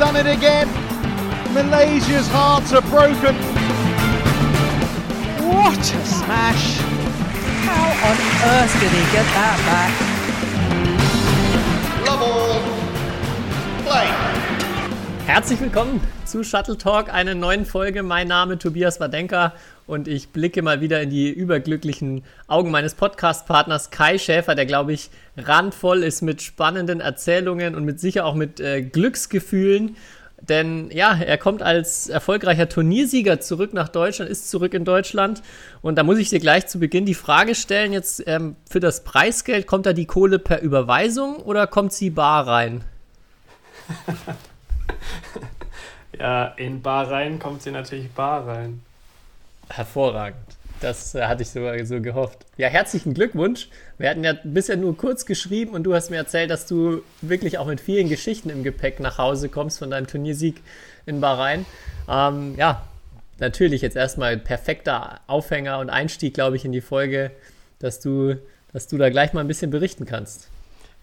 done it again. Malaysia's hearts are broken. What a smash! How on earth did he get that back? Love all. Play. Herzlich willkommen zu Shuttle Talk, einer neuen Folge. Mein Name Tobias Wadenka und ich blicke mal wieder in die überglücklichen Augen meines Podcast-Partners Kai Schäfer, der, glaube ich, randvoll ist mit spannenden Erzählungen und mit sicher auch mit äh, Glücksgefühlen. Denn ja, er kommt als erfolgreicher Turniersieger zurück nach Deutschland, ist zurück in Deutschland. Und da muss ich dir gleich zu Beginn die Frage stellen: Jetzt ähm, für das Preisgeld, kommt da die Kohle per Überweisung oder kommt sie bar rein? ja, in bar rein kommt sie natürlich bar rein. Hervorragend. Das äh, hatte ich sogar so gehofft. Ja, herzlichen Glückwunsch. Wir hatten ja bisher nur kurz geschrieben und du hast mir erzählt, dass du wirklich auch mit vielen Geschichten im Gepäck nach Hause kommst von deinem Turniersieg in Bahrain. Ähm, ja, natürlich jetzt erstmal perfekter Aufhänger und Einstieg, glaube ich, in die Folge, dass du, dass du da gleich mal ein bisschen berichten kannst.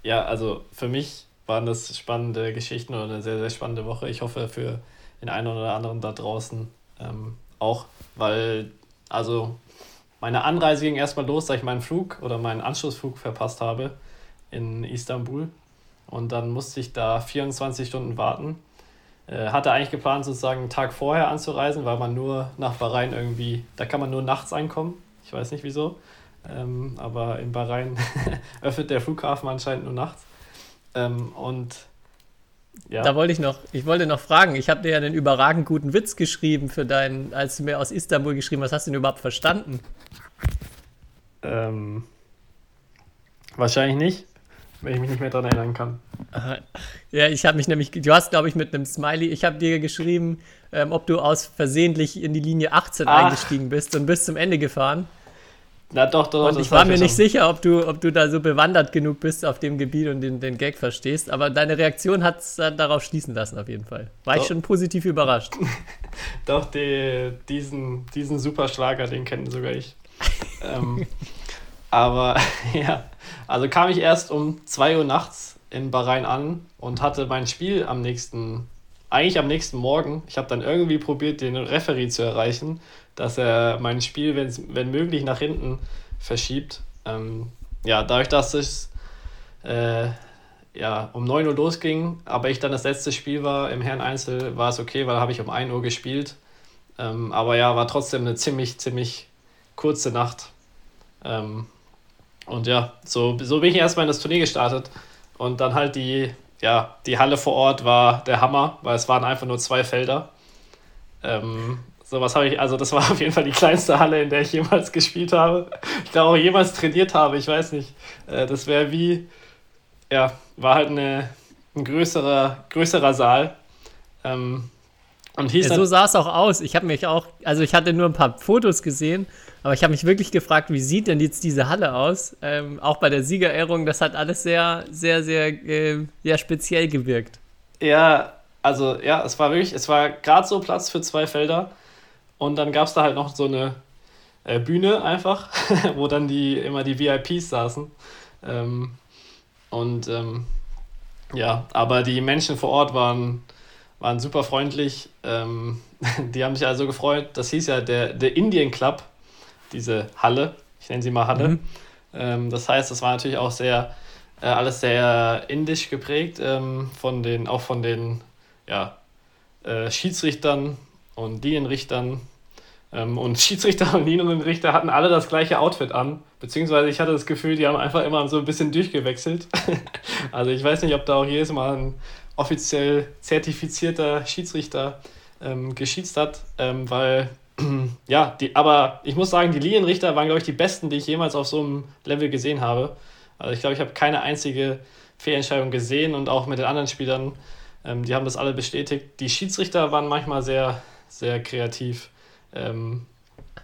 Ja, also für mich waren das spannende Geschichten und eine sehr, sehr spannende Woche. Ich hoffe für den einen oder anderen da draußen ähm, auch, weil also meine Anreise ging erstmal los, da ich meinen Flug oder meinen Anschlussflug verpasst habe in Istanbul. Und dann musste ich da 24 Stunden warten. Äh, hatte eigentlich geplant, sozusagen einen Tag vorher anzureisen, weil man nur nach Bahrain irgendwie, da kann man nur nachts einkommen. Ich weiß nicht wieso. Ähm, aber in Bahrain öffnet der Flughafen anscheinend nur nachts. Ähm, und ja. Da wollte ich noch, ich wollte noch fragen, ich habe dir ja einen überragend guten Witz geschrieben für deinen, als du mir aus Istanbul geschrieben hast, hast du ihn überhaupt verstanden? Ähm, wahrscheinlich nicht, wenn ich mich nicht mehr daran erinnern kann. Ja, ich habe mich nämlich, du hast, glaube ich, mit einem Smiley, ich habe dir geschrieben, ähm, ob du aus versehentlich in die Linie 18 Ach. eingestiegen bist und bis zum Ende gefahren. Na doch, doch. Und ich war mir nicht sicher, ob du, ob du da so bewandert genug bist auf dem Gebiet und den, den Gag verstehst, aber deine Reaktion hat es darauf schließen lassen, auf jeden Fall. War doch. ich schon positiv überrascht. doch, die, diesen, diesen super Schlager, den kennen sogar ich. ähm, aber ja, also kam ich erst um 2 Uhr nachts in Bahrain an und hatte mein Spiel am nächsten, eigentlich am nächsten Morgen. Ich habe dann irgendwie probiert, den Referee zu erreichen dass er mein Spiel, wenn möglich, nach hinten verschiebt. Ähm, ja, dadurch, dass es äh, ja, um 9 Uhr losging, aber ich dann das letzte Spiel war im Herren Einzel, war es okay, weil habe ich um 1 Uhr gespielt. Ähm, aber ja, war trotzdem eine ziemlich, ziemlich kurze Nacht. Ähm, und ja, so, so bin ich erstmal in das Turnier gestartet. Und dann halt die, ja, die Halle vor Ort war der Hammer, weil es waren einfach nur zwei Felder. Ähm, so was habe ich, also das war auf jeden Fall die kleinste Halle, in der ich jemals gespielt habe. Ich glaube auch jemals trainiert habe, ich weiß nicht. Äh, das wäre wie, ja, war halt eine, ein größerer, größerer Saal. Ähm, und hieß ja, so sah es auch aus. Ich habe mich auch, also ich hatte nur ein paar Fotos gesehen, aber ich habe mich wirklich gefragt, wie sieht denn jetzt diese Halle aus? Ähm, auch bei der Siegerehrung, das hat alles sehr, sehr, sehr, äh, sehr speziell gewirkt. Ja, also ja, es war wirklich, es war gerade so Platz für zwei Felder. Und dann gab es da halt noch so eine äh, Bühne einfach, wo dann die immer die VIPs saßen. Ähm, und ähm, ja, aber die Menschen vor Ort waren, waren super freundlich. Ähm, die haben sich also gefreut. Das hieß ja der, der Indian Club, diese Halle. Ich nenne sie mal Halle. Mhm. Ähm, das heißt, es war natürlich auch sehr, äh, alles sehr indisch geprägt, ähm, von den, auch von den ja, äh, Schiedsrichtern und Linienrichtern ähm, und Schiedsrichter und Linienrichter hatten alle das gleiche Outfit an. Beziehungsweise ich hatte das Gefühl, die haben einfach immer so ein bisschen durchgewechselt. also ich weiß nicht, ob da auch jedes Mal ein offiziell zertifizierter Schiedsrichter ähm, geschießt hat, ähm, weil ja, die, aber ich muss sagen, die Linienrichter waren, glaube ich, die besten, die ich jemals auf so einem Level gesehen habe. Also ich glaube, ich habe keine einzige Fehlentscheidung gesehen und auch mit den anderen Spielern, ähm, die haben das alle bestätigt. Die Schiedsrichter waren manchmal sehr, sehr kreativ ähm,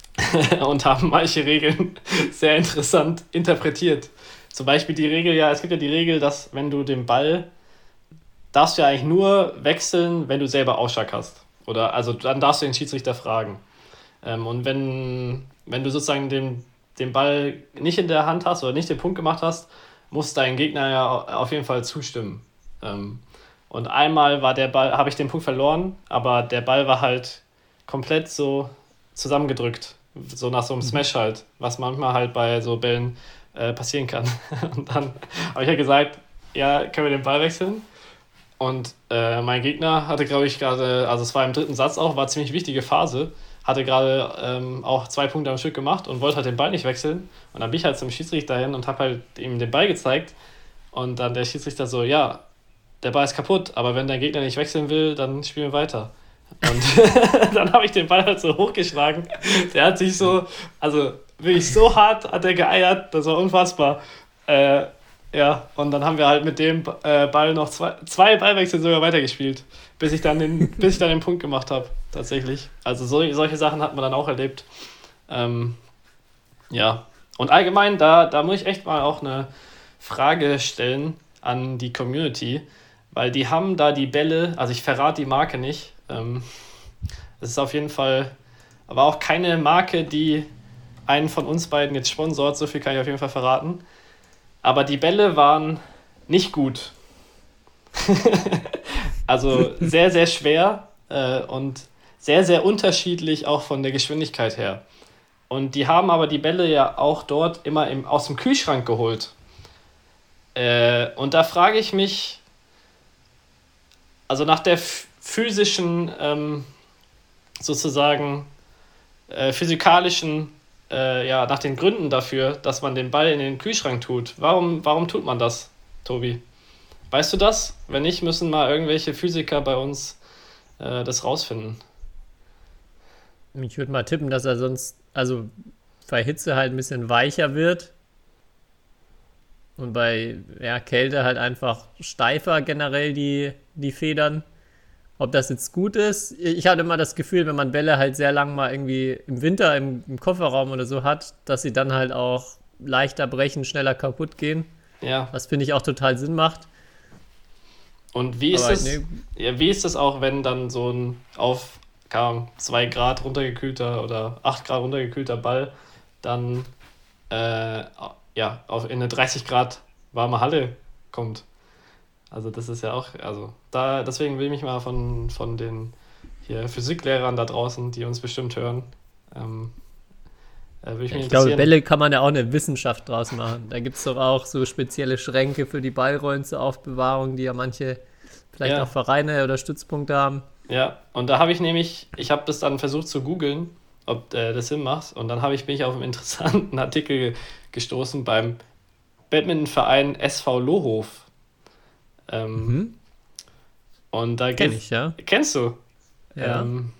und haben manche Regeln sehr interessant interpretiert. Zum Beispiel die Regel, ja, es gibt ja die Regel, dass wenn du den Ball, darfst du ja eigentlich nur wechseln, wenn du selber Ausschlag hast. Oder also dann darfst du den Schiedsrichter fragen. Ähm, und wenn, wenn du sozusagen den, den Ball nicht in der Hand hast oder nicht den Punkt gemacht hast, muss dein Gegner ja auf jeden Fall zustimmen. Ähm, Und einmal war der Ball, habe ich den Punkt verloren, aber der Ball war halt komplett so zusammengedrückt. So nach so einem Smash halt, was manchmal halt bei so Bällen äh, passieren kann. Und dann habe ich ja gesagt, ja, können wir den Ball wechseln? Und äh, mein Gegner hatte, glaube ich, gerade, also es war im dritten Satz auch, war eine ziemlich wichtige Phase, hatte gerade ähm, auch zwei Punkte am Stück gemacht und wollte halt den Ball nicht wechseln. Und dann bin ich halt zum Schiedsrichter hin und habe halt ihm den Ball gezeigt. Und dann der Schiedsrichter so, ja, der Ball ist kaputt, aber wenn dein Gegner nicht wechseln will, dann spielen wir weiter. Und dann habe ich den Ball halt so hochgeschlagen. Der hat sich so, also wirklich so hart hat er geeiert, das war unfassbar. Äh, ja, und dann haben wir halt mit dem äh, Ball noch zwei, zwei Ballwechsel sogar weitergespielt, bis ich dann den, bis ich dann den Punkt gemacht habe, tatsächlich. Also so, solche Sachen hat man dann auch erlebt. Ähm, ja, und allgemein, da, da muss ich echt mal auch eine Frage stellen an die Community, weil die haben da die Bälle, also ich verrate die Marke nicht. Ähm, das ist auf jeden Fall, aber auch keine Marke, die einen von uns beiden jetzt sponsort, so viel kann ich auf jeden Fall verraten. Aber die Bälle waren nicht gut. also sehr, sehr schwer äh, und sehr, sehr unterschiedlich auch von der Geschwindigkeit her. Und die haben aber die Bälle ja auch dort immer im, aus dem Kühlschrank geholt. Äh, und da frage ich mich, also nach der physischen, ähm, sozusagen äh, physikalischen äh, ja, nach den Gründen dafür, dass man den Ball in den Kühlschrank tut. Warum, warum tut man das, Tobi? Weißt du das? Wenn nicht, müssen mal irgendwelche Physiker bei uns äh, das rausfinden. Ich würde mal tippen, dass er sonst, also bei Hitze halt ein bisschen weicher wird. Und bei ja, Kälte halt einfach steifer generell die, die Federn. Ob das jetzt gut ist, ich hatte immer das Gefühl, wenn man Bälle halt sehr lang mal irgendwie im Winter im, im Kofferraum oder so hat, dass sie dann halt auch leichter brechen, schneller kaputt gehen. Ja. Was finde ich auch total Sinn macht. Und wie ist, es, nee. ja, wie ist es auch, wenn dann so ein auf 2 Grad runtergekühlter oder 8 Grad runtergekühlter Ball dann äh, ja, auf, in eine 30 Grad warme Halle kommt? Also das ist ja auch, also da, deswegen will ich mich mal von, von den hier Physiklehrern da draußen, die uns bestimmt hören, ähm, äh, ich, ich glaube, Bälle kann man ja auch eine Wissenschaft draus machen. Da gibt es doch auch so spezielle Schränke für die Ballrollen zur Aufbewahrung, die ja manche vielleicht ja. auch Vereine oder Stützpunkte haben. Ja, und da habe ich nämlich, ich habe das dann versucht zu googeln, ob äh, das Sinn macht. Und dann habe ich mich auf einen interessanten Artikel gestoßen beim Badmintonverein SV Lohof. Ähm, mhm. Und da Kenn ich, ja. Kennst du? Ja. Ähm,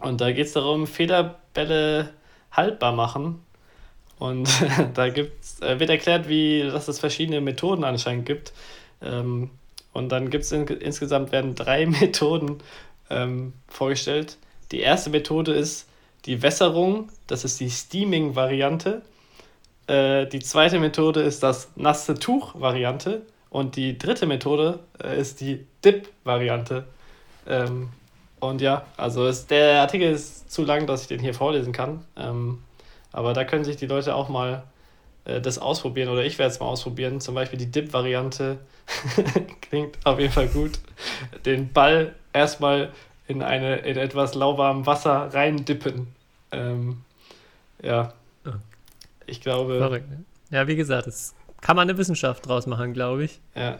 und da geht es darum, Federbälle haltbar machen. Und da gibt's, äh, wird erklärt, wie, dass es verschiedene Methoden anscheinend gibt. Ähm, und dann gibt es in, insgesamt werden drei Methoden ähm, vorgestellt. Die erste Methode ist die Wässerung, das ist die Steaming-Variante. Äh, die zweite Methode ist das nasse Tuch-Variante. Und die dritte Methode äh, ist die Dip-Variante. Ähm, und ja, also ist, der Artikel ist zu lang, dass ich den hier vorlesen kann. Ähm, aber da können sich die Leute auch mal äh, das ausprobieren oder ich werde es mal ausprobieren. Zum Beispiel die Dip-Variante klingt auf jeden Fall gut. Den Ball erstmal in, eine, in etwas lauwarmem Wasser reindippen. Ähm, ja, ich glaube. Verrückt. Ne? Ja, wie gesagt, es kann man eine Wissenschaft draus machen, glaube ich. Ja.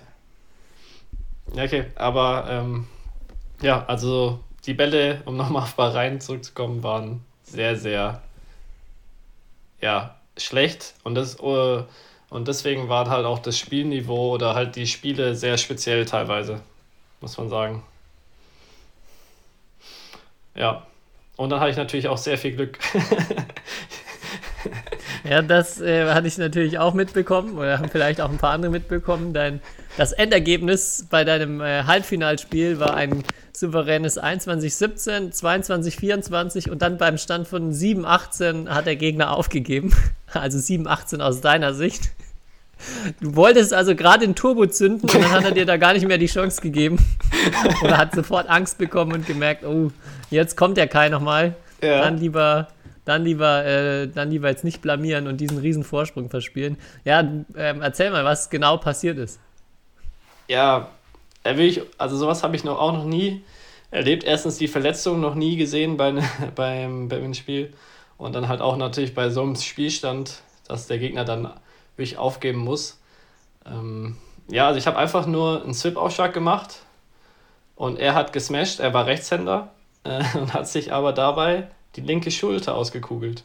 Okay, aber ähm, ja, also die Bälle, um nochmal auf Bahrain zurückzukommen, waren sehr, sehr ja, schlecht und das uh, und deswegen war halt auch das Spielniveau oder halt die Spiele sehr speziell teilweise, muss man sagen. Ja. Und dann hatte ich natürlich auch sehr viel Glück. Ja, das äh, hatte ich natürlich auch mitbekommen oder haben vielleicht auch ein paar andere mitbekommen. Dein, das Endergebnis bei deinem äh, Halbfinalspiel war ein souveränes 21-17, 22-24 und dann beim Stand von 7-18 hat der Gegner aufgegeben. Also 7-18 aus deiner Sicht. Du wolltest also gerade den Turbo zünden und dann hat er dir da gar nicht mehr die Chance gegeben. Oder hat sofort Angst bekommen und gemerkt, oh, jetzt kommt der Kai nochmal. Ja. Dann lieber dann lieber, äh, dann lieber jetzt nicht blamieren und diesen riesen Vorsprung verspielen. Ja, ähm, erzähl mal, was genau passiert ist. Ja, will ich, also sowas habe ich noch, auch noch nie erlebt. Erstens die Verletzung noch nie gesehen bei, beim, beim Spiel und dann halt auch natürlich bei so einem Spielstand, dass der Gegner dann wirklich aufgeben muss. Ähm, ja, also ich habe einfach nur einen Swip-Aufschlag gemacht und er hat gesmashed, er war Rechtshänder äh, und hat sich aber dabei die linke Schulter ausgekugelt.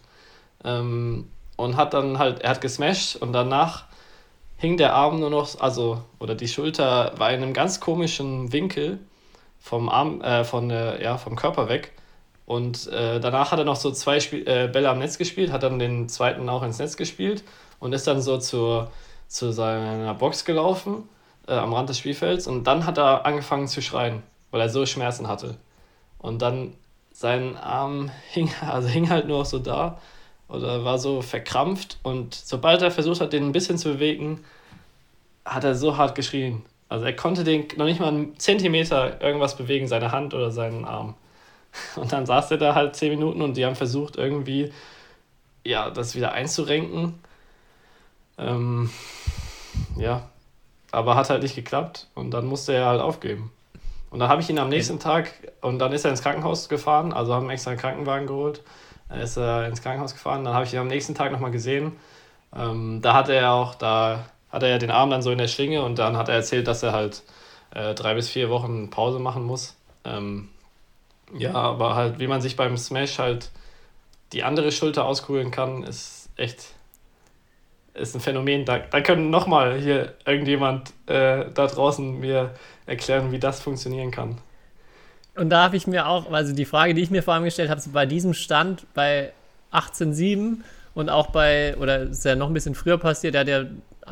Ähm, und hat dann halt, er hat gesmashed und danach hing der Arm nur noch, also, oder die Schulter war in einem ganz komischen Winkel vom Arm, äh, von, äh, ja, vom Körper weg. Und äh, danach hat er noch so zwei Spiel äh, Bälle am Netz gespielt, hat dann den zweiten auch ins Netz gespielt und ist dann so zur, zu seiner Box gelaufen, äh, am Rand des Spielfelds. Und dann hat er angefangen zu schreien, weil er so Schmerzen hatte. Und dann sein Arm hing, also hing halt nur so da oder war so verkrampft. Und sobald er versucht hat, den ein bisschen zu bewegen, hat er so hart geschrien. Also er konnte den noch nicht mal einen Zentimeter irgendwas bewegen, seine Hand oder seinen Arm. Und dann saß er da halt zehn Minuten und die haben versucht, irgendwie ja, das wieder einzurenken. Ähm, ja, aber hat halt nicht geklappt und dann musste er halt aufgeben. Und dann habe ich ihn am nächsten Tag, und dann ist er ins Krankenhaus gefahren, also haben extra einen Krankenwagen geholt, er ist äh, ins Krankenhaus gefahren, dann habe ich ihn am nächsten Tag nochmal gesehen. Ähm, da hatte er auch, da hat er ja den Arm dann so in der Schlinge und dann hat er erzählt, dass er halt äh, drei bis vier Wochen Pause machen muss. Ähm, ja, aber halt, wie man sich beim Smash halt die andere Schulter auskugeln kann, ist echt ist ein Phänomen. Da, da können nochmal hier irgendjemand äh, da draußen mir erklären, wie das funktionieren kann. Und da habe ich mir auch, also die Frage, die ich mir vor allem gestellt habe, so bei diesem Stand bei 18,7 und auch bei, oder ist ja noch ein bisschen früher passiert, der hat ja,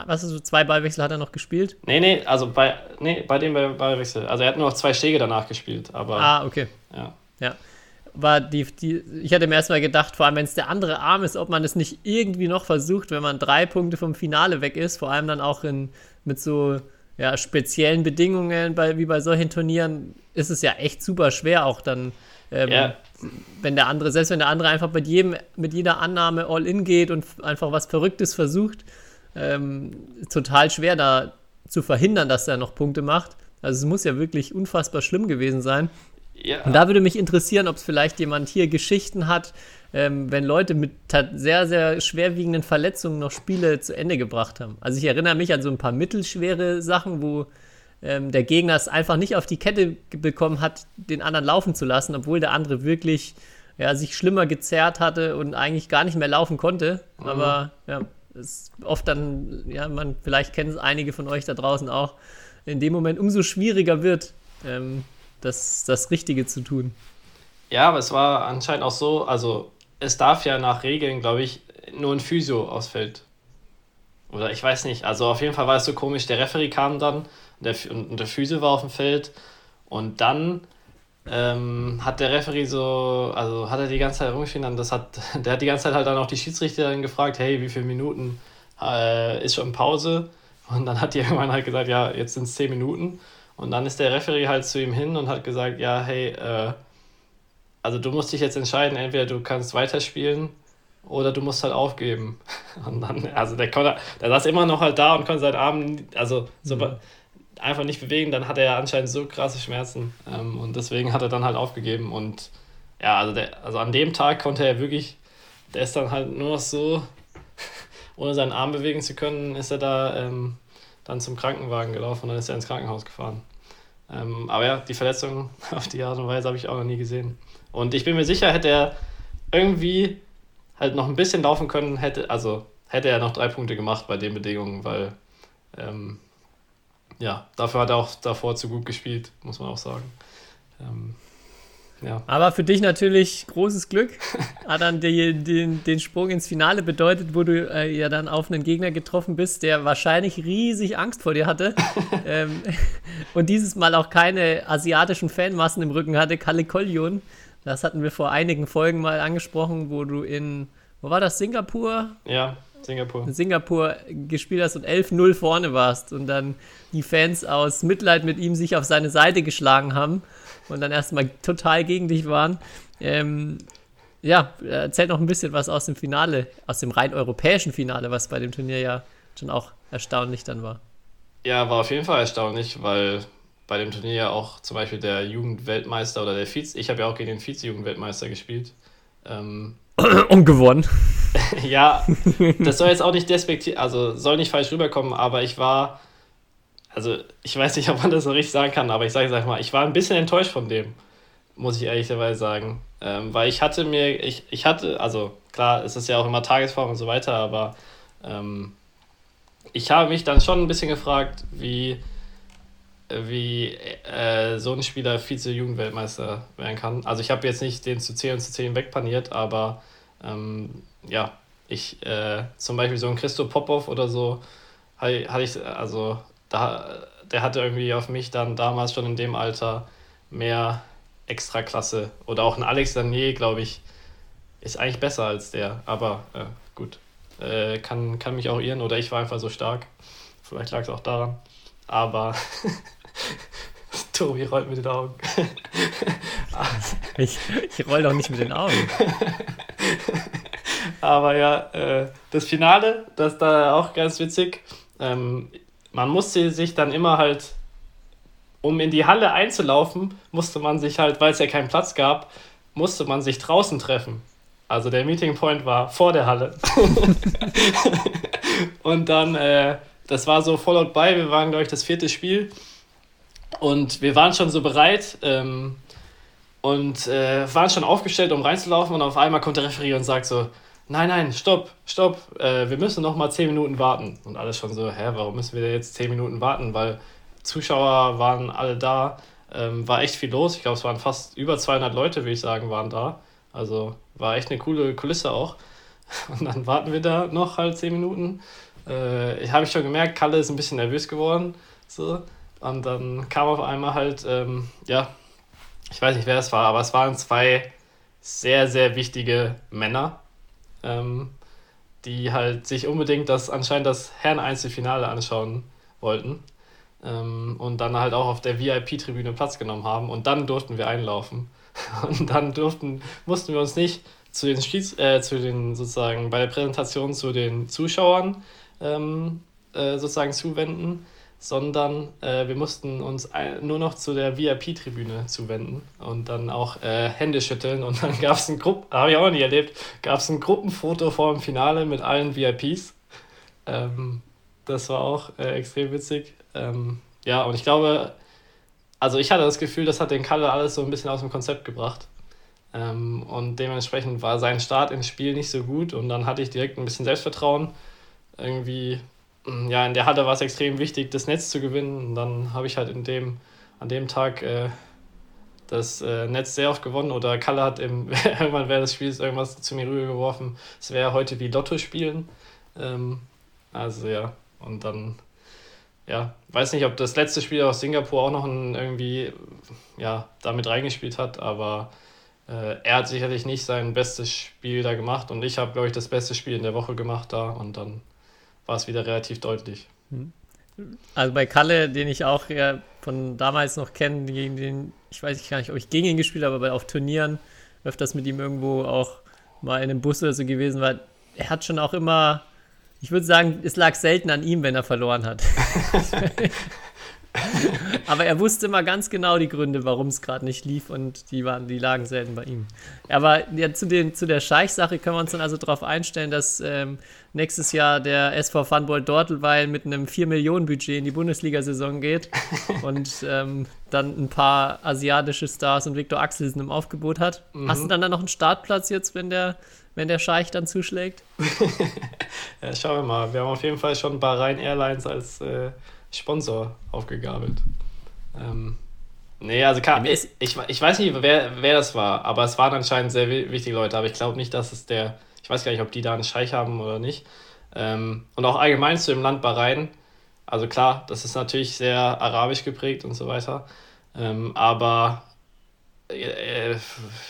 was ist so, zwei Ballwechsel hat er noch gespielt? Nee, nee, also bei, nee, bei dem Ballwechsel. Also er hat nur noch zwei Schläge danach gespielt, aber. Ah, okay. Ja. Ja war die, die, ich hatte mir erstmal gedacht, vor allem wenn es der andere Arm ist, ob man es nicht irgendwie noch versucht, wenn man drei Punkte vom Finale weg ist, vor allem dann auch in, mit so ja, speziellen Bedingungen, bei, wie bei solchen Turnieren, ist es ja echt super schwer auch dann, ähm, ja. wenn der andere, selbst wenn der andere einfach mit jedem, mit jeder Annahme all in geht und einfach was Verrücktes versucht, ähm, total schwer da zu verhindern, dass er noch Punkte macht. Also es muss ja wirklich unfassbar schlimm gewesen sein. Ja. Und da würde mich interessieren, ob es vielleicht jemand hier Geschichten hat, ähm, wenn Leute mit sehr, sehr schwerwiegenden Verletzungen noch Spiele zu Ende gebracht haben. Also ich erinnere mich an so ein paar mittelschwere Sachen, wo ähm, der Gegner es einfach nicht auf die Kette bekommen hat, den anderen laufen zu lassen, obwohl der andere wirklich ja, sich schlimmer gezerrt hatte und eigentlich gar nicht mehr laufen konnte. Mhm. Aber ja, ist oft dann, ja, man, vielleicht kennen es einige von euch da draußen auch, in dem Moment umso schwieriger wird. Ähm, das, das Richtige zu tun. Ja, aber es war anscheinend auch so, also es darf ja nach Regeln, glaube ich, nur ein Physio ausfällt. Oder ich weiß nicht. Also auf jeden Fall war es so komisch. Der Referee kam dann der, und der Physio war auf dem Feld. Und dann ähm, hat der Referee so, also hat er die ganze Zeit rumgeschrien, das hat, der hat die ganze Zeit halt dann auch die Schiedsrichterin gefragt, hey, wie viele Minuten äh, ist schon Pause? Und dann hat die irgendwann halt gesagt, ja, jetzt sind es 10 Minuten. Und dann ist der Referee halt zu ihm hin und hat gesagt, ja, hey, äh, also du musst dich jetzt entscheiden, entweder du kannst weiterspielen oder du musst halt aufgeben. Und dann, also der konnte, der saß immer noch halt da und konnte seinen Arm, also so mhm. einfach nicht bewegen, dann hat er ja anscheinend so krasse Schmerzen. Ähm, und deswegen hat er dann halt aufgegeben. Und ja, also, der, also an dem Tag konnte er wirklich, der ist dann halt nur noch so, ohne seinen Arm bewegen zu können, ist er da ähm, dann zum Krankenwagen gelaufen und dann ist er ins Krankenhaus gefahren. Ähm, aber ja, die Verletzung auf die Art und Weise habe ich auch noch nie gesehen. Und ich bin mir sicher, hätte er irgendwie halt noch ein bisschen laufen können, hätte, also hätte er noch drei Punkte gemacht bei den Bedingungen, weil ähm, ja, dafür hat er auch davor zu gut gespielt, muss man auch sagen. Ähm, ja. Aber für dich natürlich großes Glück. Hat dann die, den, den Sprung ins Finale bedeutet, wo du äh, ja dann auf einen Gegner getroffen bist, der wahrscheinlich riesig Angst vor dir hatte. ähm, und dieses Mal auch keine asiatischen Fanmassen im Rücken hatte. Kalle Koljon. Das hatten wir vor einigen Folgen mal angesprochen, wo du in, wo war das, Singapur? Ja, Singapur. In Singapur gespielt hast und 11-0 vorne warst und dann die Fans aus Mitleid mit ihm sich auf seine Seite geschlagen haben und dann erstmal total gegen dich waren. Ähm, ja, erzähl noch ein bisschen was aus dem Finale, aus dem rein europäischen Finale, was bei dem Turnier ja schon auch erstaunlich dann war. Ja, war auf jeden Fall erstaunlich, weil bei dem Turnier ja auch zum Beispiel der Jugendweltmeister oder der Vize, ich habe ja auch gegen den Vize-Jugendweltmeister gespielt. Ähm, Und gewonnen. ja, das soll jetzt auch nicht despektiert, also soll nicht falsch rüberkommen, aber ich war, also ich weiß nicht, ob man das so richtig sagen kann, aber ich sage sag mal, ich war ein bisschen enttäuscht von dem, muss ich ehrlicherweise sagen. Ähm, weil ich hatte mir, ich, ich hatte, also klar, es ist ja auch immer Tagesform und so weiter, aber ähm, ich habe mich dann schon ein bisschen gefragt, wie, wie äh, so ein Spieler Vize-Jugendweltmeister werden kann. Also ich habe jetzt nicht den zu 10 und zu 10 wegpaniert, aber ähm, ja, ich äh, zum Beispiel so ein Christo Popov oder so, hatte ich, also da, der hatte irgendwie auf mich dann damals schon in dem Alter mehr Extraklasse. Oder auch ein Alex Danier, glaube ich, ist eigentlich besser als der. Aber äh, gut, äh, kann, kann mich auch irren oder ich war einfach so stark. Vielleicht lag es auch daran. Aber Tobi rollt mit den Augen. ich ich roll doch nicht mit den Augen. Aber ja, äh, das Finale, das da auch ganz witzig. Ähm, man musste sich dann immer halt, um in die Halle einzulaufen, musste man sich halt, weil es ja keinen Platz gab, musste man sich draußen treffen. Also der Meeting Point war vor der Halle. und dann, äh, das war so Fallout bei, wir waren, glaube ich, das vierte Spiel. Und wir waren schon so bereit ähm, und äh, waren schon aufgestellt, um reinzulaufen. Und auf einmal kommt der Referee und sagt so, nein, nein, stopp, stopp, äh, wir müssen noch mal 10 Minuten warten. Und alles schon so, hä, warum müssen wir jetzt 10 Minuten warten? Weil Zuschauer waren alle da, ähm, war echt viel los. Ich glaube, es waren fast über 200 Leute, würde ich sagen, waren da. Also war echt eine coole Kulisse auch. Und dann warten wir da noch halt 10 Minuten. Äh, Habe ich schon gemerkt, Kalle ist ein bisschen nervös geworden. So. Und dann kam auf einmal halt, ähm, ja, ich weiß nicht, wer es war, aber es waren zwei sehr, sehr wichtige Männer, ähm, die halt sich unbedingt das anscheinend das Herren-Einzelfinale anschauen wollten. Ähm, und dann halt auch auf der VIP-Tribüne Platz genommen haben. Und dann durften wir einlaufen. Und dann durften, mussten wir uns nicht zu den Schieds, äh, zu den sozusagen bei der Präsentation zu den Zuschauern ähm, äh, sozusagen zuwenden, sondern äh, wir mussten uns ein, nur noch zu der VIP-Tribüne zuwenden und dann auch äh, Hände schütteln und dann gab es ein Gruppen, habe ich auch noch nie erlebt, gab es ein Gruppenfoto vor dem Finale mit allen VIPs. Ähm, das war auch äh, extrem witzig. Ähm, ja, und ich glaube, also ich hatte das Gefühl, das hat den Kalle alles so ein bisschen aus dem Konzept gebracht. Ähm, und dementsprechend war sein Start ins Spiel nicht so gut und dann hatte ich direkt ein bisschen Selbstvertrauen. Irgendwie, ja, in der Halle war es extrem wichtig, das Netz zu gewinnen. Und dann habe ich halt in dem, an dem Tag äh, das äh, Netz sehr oft gewonnen oder Kalle hat im, irgendwann während des Spiels irgendwas zu mir rübergeworfen. Es wäre heute wie Lotto spielen. Ähm, also ja, und dann ja, weiß nicht, ob das letzte Spiel aus Singapur auch noch ein, irgendwie ja, damit reingespielt hat, aber äh, er hat sicherlich nicht sein bestes Spiel da gemacht und ich habe, glaube ich, das beste Spiel in der Woche gemacht da und dann war es wieder relativ deutlich. Also bei Kalle, den ich auch ja von damals noch kenne, gegen den, ich weiß gar nicht, ob ich gegen ihn gespielt habe, aber auf Turnieren öfters mit ihm irgendwo auch mal in einem Bus oder so gewesen war, er hat schon auch immer ich würde sagen, es lag selten an ihm, wenn er verloren hat. Aber er wusste immer ganz genau die Gründe, warum es gerade nicht lief und die, waren, die lagen selten bei ihm. Aber ja, zu, den, zu der Scheich-Sache können wir uns dann also darauf einstellen, dass ähm, nächstes Jahr der SV Funball Dortelweil mit einem 4-Millionen-Budget in die Bundesliga-Saison geht und ähm, dann ein paar asiatische Stars und Viktor Axelsen im Aufgebot hat. Mhm. Hast du dann, dann noch einen Startplatz jetzt, wenn der wenn der Scheich dann zuschlägt? ja, schauen wir mal. Wir haben auf jeden Fall schon Bahrain Airlines als äh, Sponsor aufgegabelt. Ähm, nee, also kann, ich, ich, ich weiß nicht, wer, wer das war, aber es waren anscheinend sehr wichtige Leute. Aber ich glaube nicht, dass es der, ich weiß gar nicht, ob die da einen Scheich haben oder nicht. Ähm, und auch allgemein zu dem Land Bahrain. Also klar, das ist natürlich sehr arabisch geprägt und so weiter. Ähm, aber äh,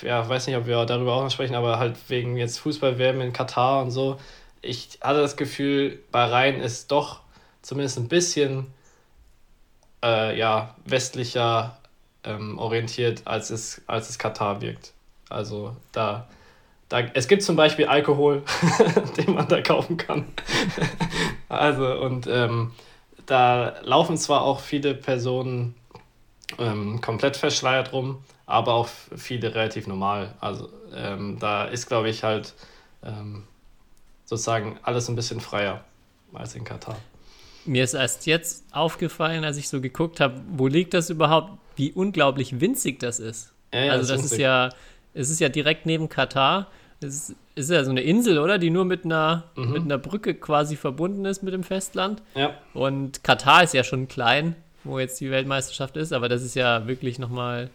ja, weiß nicht, ob wir darüber auch noch sprechen, aber halt wegen jetzt Fußballwärme in Katar und so. Ich hatte das Gefühl, Bahrain ist doch zumindest ein bisschen äh, ja, westlicher ähm, orientiert, als es, als es Katar wirkt. Also da, da, es gibt zum Beispiel Alkohol, den man da kaufen kann. also und ähm, da laufen zwar auch viele Personen ähm, komplett verschleiert rum, aber auch viele relativ normal. Also ähm, da ist, glaube ich, halt ähm, sozusagen alles ein bisschen freier als in Katar. Mir ist erst jetzt aufgefallen, als ich so geguckt habe, wo liegt das überhaupt, wie unglaublich winzig das ist. Ja, ja, also das ist ja, es ist ja direkt neben Katar. Es ist, ist ja so eine Insel, oder? Die nur mit einer, Mhm. mit einer Brücke quasi verbunden ist mit dem Festland. Ja, Und Katar ist ja schon klein, wo jetzt die Weltmeisterschaft ist, aber das ist ja wirklich nochmal,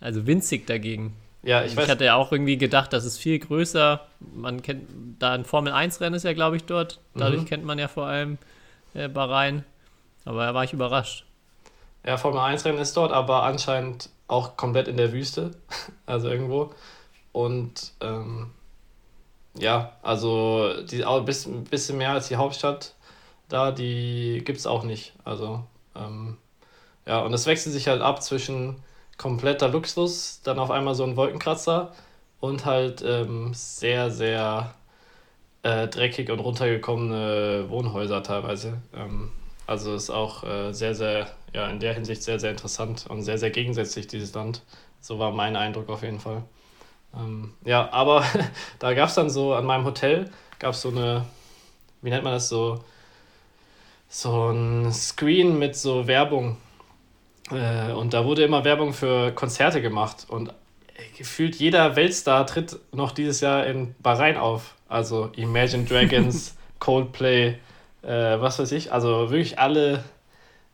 also winzig dagegen. ja ich Ich, weiß. hatte ja auch irgendwie gedacht, das ist viel größer. Man kennt, da ein Formel-1-Rennen ist ja, glaube ich, dort. Dadurch Mhm. kennt man ja vor allem äh, Bahrain. Aber da war ich überrascht. Ja, Formel 1 Rennen ist dort, aber anscheinend auch komplett in der Wüste, also irgendwo. Und ähm, ja, also die ein bisschen, bisschen mehr als die Hauptstadt da, die gibt es auch nicht. Also ähm, ja, und es wechselt sich halt ab zwischen kompletter Luxus, dann auf einmal so ein Wolkenkratzer und halt ähm, sehr, sehr äh, dreckig und runtergekommene Wohnhäuser teilweise. Ähm, also ist auch äh, sehr, sehr, ja, in der Hinsicht sehr, sehr interessant und sehr, sehr gegensätzlich, dieses Land. So war mein Eindruck auf jeden Fall. Ähm, ja, aber da gab es dann so, an meinem Hotel gab es so eine, wie nennt man das so, so ein Screen mit so Werbung. Äh, und da wurde immer Werbung für Konzerte gemacht. Und gefühlt jeder Weltstar tritt noch dieses Jahr in Bahrain auf. Also Imagine Dragons, Coldplay, äh, was weiß ich. Also wirklich alle,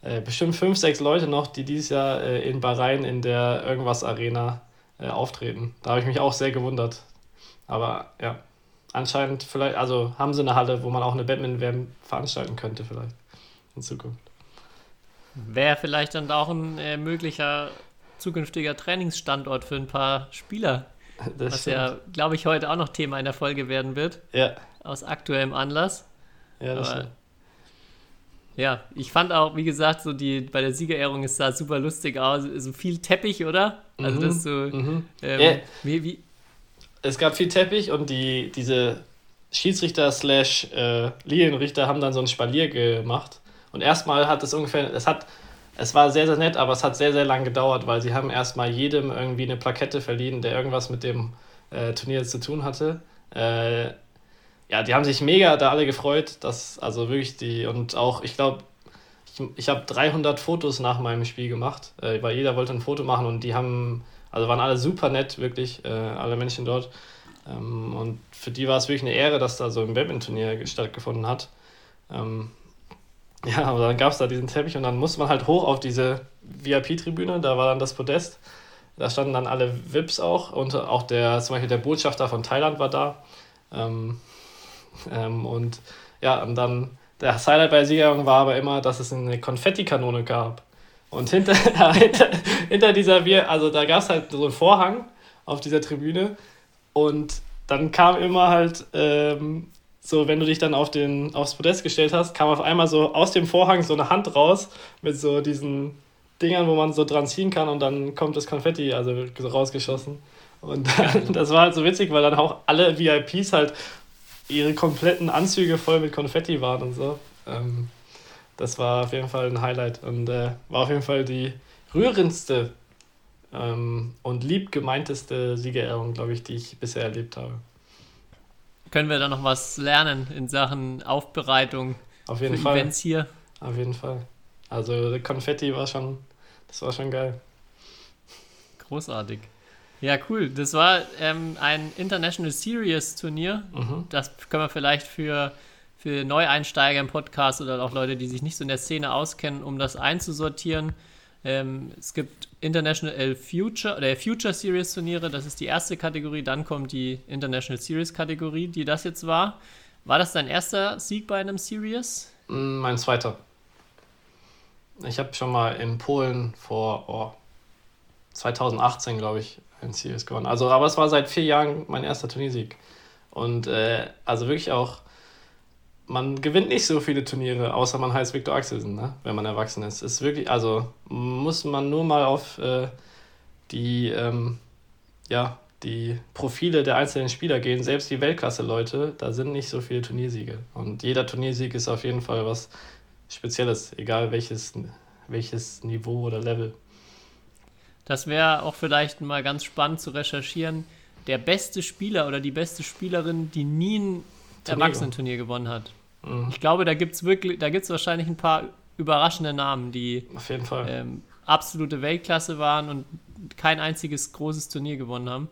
äh, bestimmt fünf, sechs Leute noch, die dieses Jahr äh, in Bahrain in der irgendwas Arena äh, auftreten. Da habe ich mich auch sehr gewundert. Aber ja, anscheinend vielleicht, also haben sie eine Halle, wo man auch eine Badminton-WM veranstalten könnte vielleicht in Zukunft. Wäre vielleicht dann auch ein äh, möglicher zukünftiger Trainingsstandort für ein paar Spieler, Das was stimmt. ja, glaube ich, heute auch noch Thema in der Folge werden wird, ja, aus aktuellem Anlass. ja, das Aber-. Ja, ich fand auch, wie gesagt, so die bei der Siegerehrung ist da super lustig aus, so viel Teppich, oder? Also Mhm, das so, Mhm. ähm, Ja. wie, wie, Es gab viel Teppich und die, diese Schiedsrichter slash äh, Linienrichter haben dann so ein Spalier gemacht. Und erstmal hat es ungefähr, es hat, es war sehr, sehr nett, aber es hat sehr, sehr lang gedauert, weil sie haben erstmal jedem irgendwie eine Plakette verliehen, der irgendwas mit dem äh, Turnier zu tun hatte. Äh, ja, die haben sich mega da alle gefreut, dass, also wirklich die, und auch, ich glaube, ich, ich habe 300 Fotos nach meinem Spiel gemacht, äh, weil jeder wollte ein Foto machen und die haben, also waren alle super nett, wirklich, äh, alle Menschen dort. Ähm, und für die war es wirklich eine Ehre, dass da so ein Badminton-Turnier stattgefunden hat. Ähm, ja, aber dann gab es da diesen Teppich und dann musste man halt hoch auf diese VIP-Tribüne, da war dann das Podest. Da standen dann alle VIPs auch und auch der, zum Beispiel der Botschafter von Thailand war da. Ähm, ähm, und ja, und dann das Highlight bei der Siegerehrung war aber immer, dass es eine Konfettikanone gab. Und hinter, hinter, hinter dieser Wir, also da gab es halt so einen Vorhang auf dieser Tribüne und dann kam immer halt ähm, so, wenn du dich dann auf den, aufs Podest gestellt hast, kam auf einmal so aus dem Vorhang so eine Hand raus mit so diesen Dingern, wo man so dran ziehen kann und dann kommt das Konfetti also rausgeschossen. Und das war halt so witzig, weil dann auch alle VIPs halt ihre kompletten Anzüge voll mit Konfetti waren und so. Ähm, das war auf jeden Fall ein Highlight und äh, war auf jeden Fall die rührendste ähm, und lieb gemeinteste Siegerehrung, glaube ich, die ich bisher erlebt habe. Können wir da noch was lernen in Sachen Aufbereitung Auf für jeden Fall. Events hier? Auf jeden Fall. Also Konfetti war schon, das war schon geil. Großartig. Ja, cool. Das war ähm, ein International Series Turnier. Mhm. Das können wir vielleicht für, für Neueinsteiger im Podcast oder auch Leute, die sich nicht so in der Szene auskennen, um das einzusortieren. Ähm, es gibt International Future oder Future Series Turniere, das ist die erste Kategorie. Dann kommt die International Series Kategorie, die das jetzt war. War das dein erster Sieg bei einem Series? Mm, Mein zweiter. Ich habe schon mal in Polen vor oh, 2018, glaube ich, ein Series gewonnen. Also, aber es war seit vier Jahren mein erster Turniersieg. Und äh, also wirklich auch, man gewinnt nicht so viele Turniere, außer man heißt Viktor Axelsen, ne? wenn man erwachsen ist. Ist wirklich, also muss man nur mal auf äh, die, ähm, ja, die Profile der einzelnen Spieler gehen. Selbst die Weltklasse-Leute, da sind nicht so viele Turniersiege. Und jeder Turniersieg ist auf jeden Fall was Spezielles, egal welches, welches Niveau oder Level. Das wäre auch vielleicht mal ganz spannend zu recherchieren. Der beste Spieler oder die beste Spielerin, die nie ein Erwachsenenturnier gewonnen hat. Mhm. Ich glaube, da gibt es wirklich, da gibt es wahrscheinlich ein paar überraschende Namen, die Auf jeden Fall. Ähm, absolute Weltklasse waren und kein einziges großes Turnier gewonnen haben.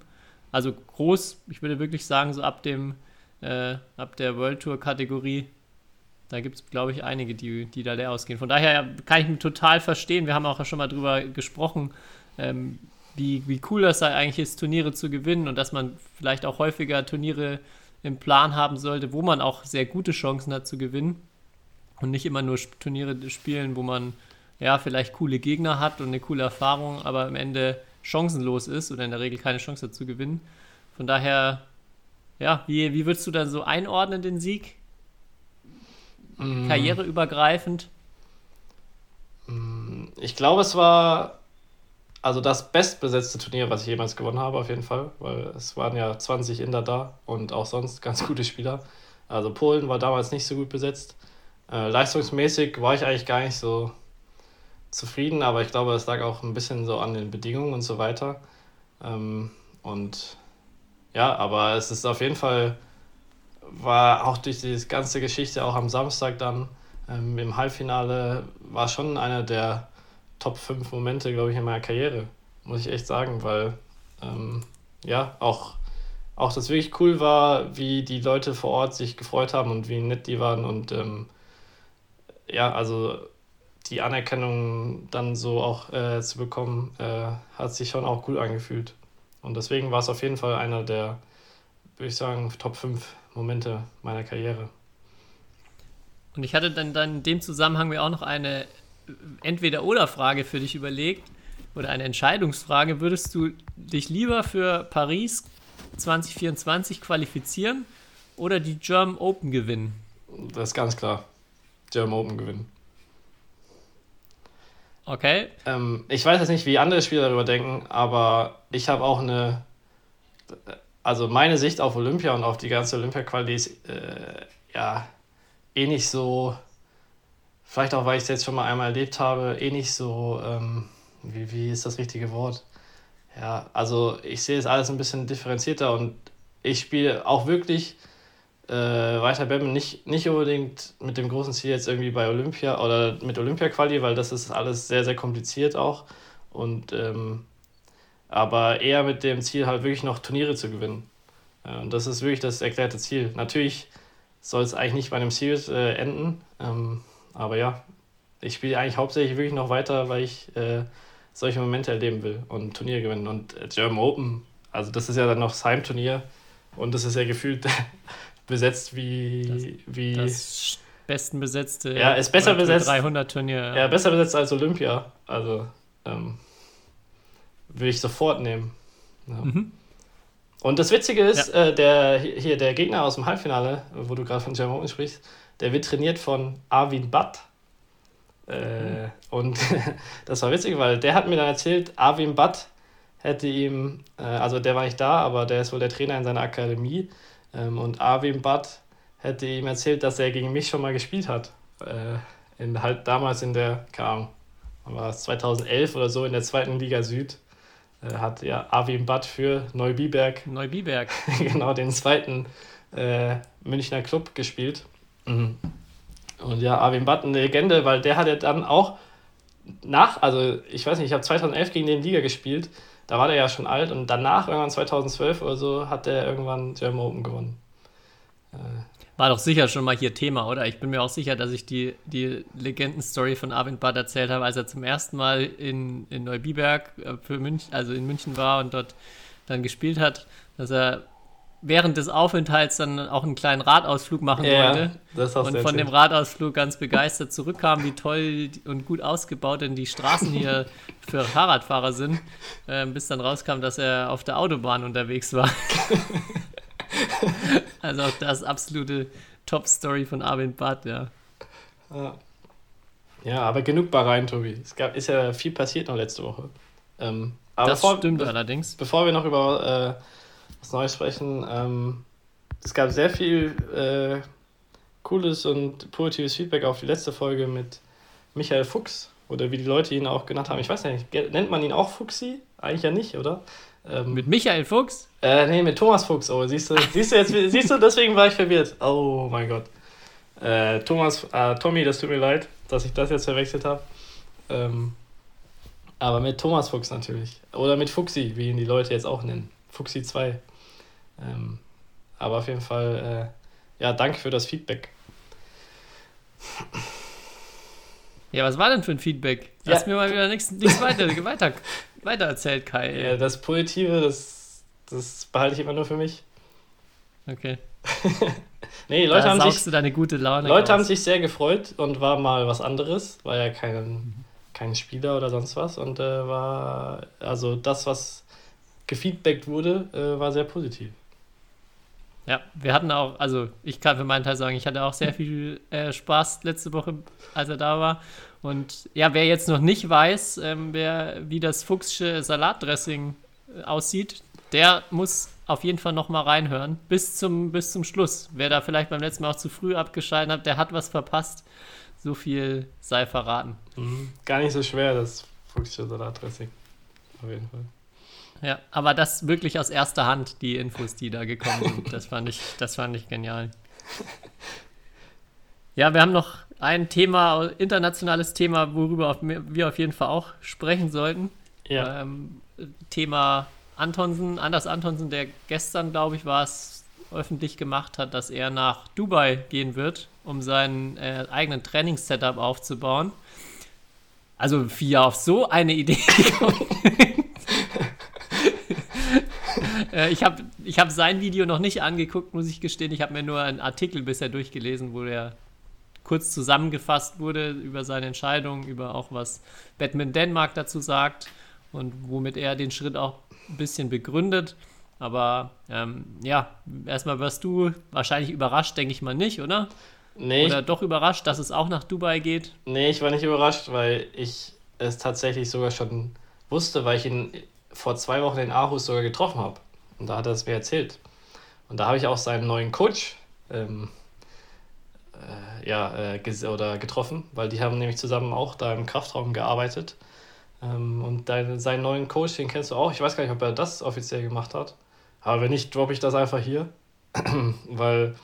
Also groß, ich würde wirklich sagen, so ab dem, äh, ab der World Tour Kategorie, da gibt es, glaube ich, einige, die, die da leer ausgehen. Von daher kann ich mich total verstehen. Wir haben auch schon mal drüber gesprochen, ähm, wie, wie cool das eigentlich ist, Turniere zu gewinnen und dass man vielleicht auch häufiger Turniere im Plan haben sollte, wo man auch sehr gute Chancen hat zu gewinnen und nicht immer nur Turniere spielen, wo man ja vielleicht coole Gegner hat und eine coole Erfahrung, aber am Ende chancenlos ist oder in der Regel keine Chance hat zu gewinnen. Von daher, ja, wie, wie würdest du dann so einordnen, den Sieg? Mm. Karriereübergreifend? Mm, ich glaube, es war also das bestbesetzte Turnier, was ich jemals gewonnen habe, auf jeden Fall, weil es waren ja 20 Inder da und auch sonst ganz gute Spieler. Also Polen war damals nicht so gut besetzt. Äh, leistungsmäßig war ich eigentlich gar nicht so zufrieden, aber ich glaube, es lag auch ein bisschen so an den Bedingungen und so weiter. Ähm, und ja, aber es ist auf jeden Fall, war auch durch die ganze Geschichte, auch am Samstag dann ähm, im Halbfinale, war schon einer der Top 5 Momente, glaube ich, in meiner Karriere, muss ich echt sagen, weil ähm, ja, auch, auch das wirklich cool war, wie die Leute vor Ort sich gefreut haben und wie nett die waren und ähm, ja, also die Anerkennung dann so auch äh, zu bekommen, äh, hat sich schon auch cool angefühlt. Und deswegen war es auf jeden Fall einer der, würde ich sagen, Top 5 Momente meiner Karriere. Und ich hatte dann, dann in dem Zusammenhang mir auch noch eine Entweder-Oder-Frage für dich überlegt oder eine Entscheidungsfrage. Würdest du dich lieber für Paris 2024 qualifizieren oder die German Open gewinnen? Das ist ganz klar. German Open gewinnen. Okay. Ähm, ich weiß jetzt nicht, wie andere Spieler darüber denken, aber ich habe auch eine. Also meine Sicht auf Olympia und auf die ganze Olympia-Quali ist äh, ja eh nicht so vielleicht auch, weil ich es jetzt schon mal einmal erlebt habe, eh nicht so, ähm, wie, wie ist das richtige Wort? Ja, also ich sehe es alles ein bisschen differenzierter und ich spiele auch wirklich äh, weiter Badminton nicht, nicht unbedingt mit dem großen Ziel jetzt irgendwie bei Olympia oder mit Olympia-Quali, weil das ist alles sehr, sehr kompliziert auch. Und ähm, aber eher mit dem Ziel, halt wirklich noch Turniere zu gewinnen. Ja, und das ist wirklich das erklärte Ziel. Natürlich soll es eigentlich nicht bei einem Series äh, enden. Ähm, aber ja, ich spiele eigentlich hauptsächlich wirklich noch weiter, weil ich äh, solche Momente erleben will und Turnier gewinnen. Und äh, German Open, also das ist ja dann noch das Heimturnier und das ist ja gefühlt besetzt wie. Das, wie das besten besetzte. Ja, ist besser besetzt. 300 Turnier. Ja. ja, besser besetzt als Olympia. Also ähm, will ich sofort nehmen. Ja. Mhm. Und das Witzige ist, ja. äh, der, hier der Gegner aus dem Halbfinale, wo du gerade von German Open sprichst, der wird trainiert von Arvin Butt. Äh, und das war witzig, weil der hat mir dann erzählt, Arvin Butt hätte ihm, äh, also der war nicht da, aber der ist wohl der Trainer in seiner Akademie. Ähm, und Arvin Butt hätte ihm erzählt, dass er gegen mich schon mal gespielt hat. Äh, in, halt damals in der, keine Ahnung, war es 2011 oder so in der zweiten Liga Süd. Äh, hat ja Arvin Butt für Neubiberg, Neubiberg. genau, den zweiten äh, Münchner Club gespielt. Mhm. Und ja, Arvin Butt, eine Legende, weil der hat ja dann auch nach, also ich weiß nicht, ich habe 2011 gegen den Liga gespielt, da war der ja schon alt und danach, irgendwann 2012 oder so, hat der irgendwann German Open gewonnen. Äh. War doch sicher schon mal hier Thema, oder? Ich bin mir auch sicher, dass ich die, die Legendenstory von Arvin Butt erzählt habe, als er zum ersten Mal in, in Neubiberg äh, für München, also in München war und dort dann gespielt hat, dass er während des Aufenthalts dann auch einen kleinen Radausflug machen ja, wollte. Das hast und von dem Radausflug ganz begeistert zurückkam, wie toll und gut ausgebaut denn die Straßen hier für Fahrradfahrer sind, äh, bis dann rauskam, dass er auf der Autobahn unterwegs war. also auch das absolute Top-Story von Armin Bart, ja. Ja, aber genug Bahrain, Tobi. Es gab, ist ja viel passiert noch letzte Woche. Ähm, aber das bevor, stimmt allerdings. Bevor wir noch über äh, was Neues sprechen. Ähm, es gab sehr viel äh, cooles und positives Feedback auf die letzte Folge mit Michael Fuchs Oder wie die Leute ihn auch genannt haben. Ich weiß ja nicht, nennt man ihn auch Fuchsi? Eigentlich ja nicht, oder? Ähm, mit Michael Fuchs? Äh, nee, mit Thomas Fuchs. Oh, siehst du, siehst du jetzt, siehst du, deswegen war ich verwirrt. Oh mein Gott. Äh, Thomas, äh, Tommy, das tut mir leid, dass ich das jetzt verwechselt habe. Ähm, aber mit Thomas Fuchs natürlich. Oder mit Fuchsi, wie ihn die Leute jetzt auch nennen. Fuchsi 2. Ähm, aber auf jeden Fall, äh, ja, danke für das Feedback. Ja, was war denn für ein Feedback? Du ja. hast mir mal wieder nichts weiter, weiter, weiter erzählt, Kai. Ja, das Positive, das, das behalte ich immer nur für mich. Okay. nee, Leute da haben sich. du deine gute Laune Leute aus. haben sich sehr gefreut und war mal was anderes. War ja kein, kein Spieler oder sonst was. Und äh, war. Also das, was gefeedbackt wurde, äh, war sehr positiv. Ja, wir hatten auch, also ich kann für meinen Teil sagen, ich hatte auch sehr viel äh, Spaß letzte Woche, als er da war. Und ja, wer jetzt noch nicht weiß, ähm, wer, wie das Fuchsche Salatdressing äh, aussieht, der muss auf jeden Fall noch mal reinhören. Bis zum, bis zum Schluss. Wer da vielleicht beim letzten Mal auch zu früh abgeschaltet hat, der hat was verpasst. So viel sei verraten. Mhm. Gar nicht so schwer, das Fuchsche Salatdressing. Auf jeden Fall. Ja, aber das wirklich aus erster Hand, die Infos, die da gekommen sind, das fand ich, das fand ich genial. Ja, wir haben noch ein Thema, internationales Thema, worüber wir auf jeden Fall auch sprechen sollten. Ja. Ähm, Thema Antonsen, Anders Antonsen, der gestern, glaube ich, war es, öffentlich gemacht hat, dass er nach Dubai gehen wird, um seinen äh, eigenen Trainingssetup aufzubauen. Also, wie er auf so eine Idee äh, ich habe ich hab sein Video noch nicht angeguckt, muss ich gestehen. Ich habe mir nur einen Artikel bisher durchgelesen, wo der kurz zusammengefasst wurde über seine Entscheidung, über auch was Batman Denmark dazu sagt und womit er den Schritt auch ein bisschen begründet. Aber ähm, ja, erstmal wirst du wahrscheinlich überrascht, denke ich mal nicht, oder? Nee. Oder doch überrascht, dass es auch nach Dubai geht? Nee, ich war nicht überrascht, weil ich es tatsächlich sogar schon wusste, weil ich ihn vor zwei Wochen in Aarhus sogar getroffen habe. Und da hat er es mir erzählt. Und da habe ich auch seinen neuen Coach ähm, äh, ja, äh, oder getroffen, weil die haben nämlich zusammen auch da im Kraftraum gearbeitet. Ähm, und dein, seinen neuen Coach, den kennst du auch. Ich weiß gar nicht, ob er das offiziell gemacht hat. Aber wenn nicht, droppe ich das einfach hier. weil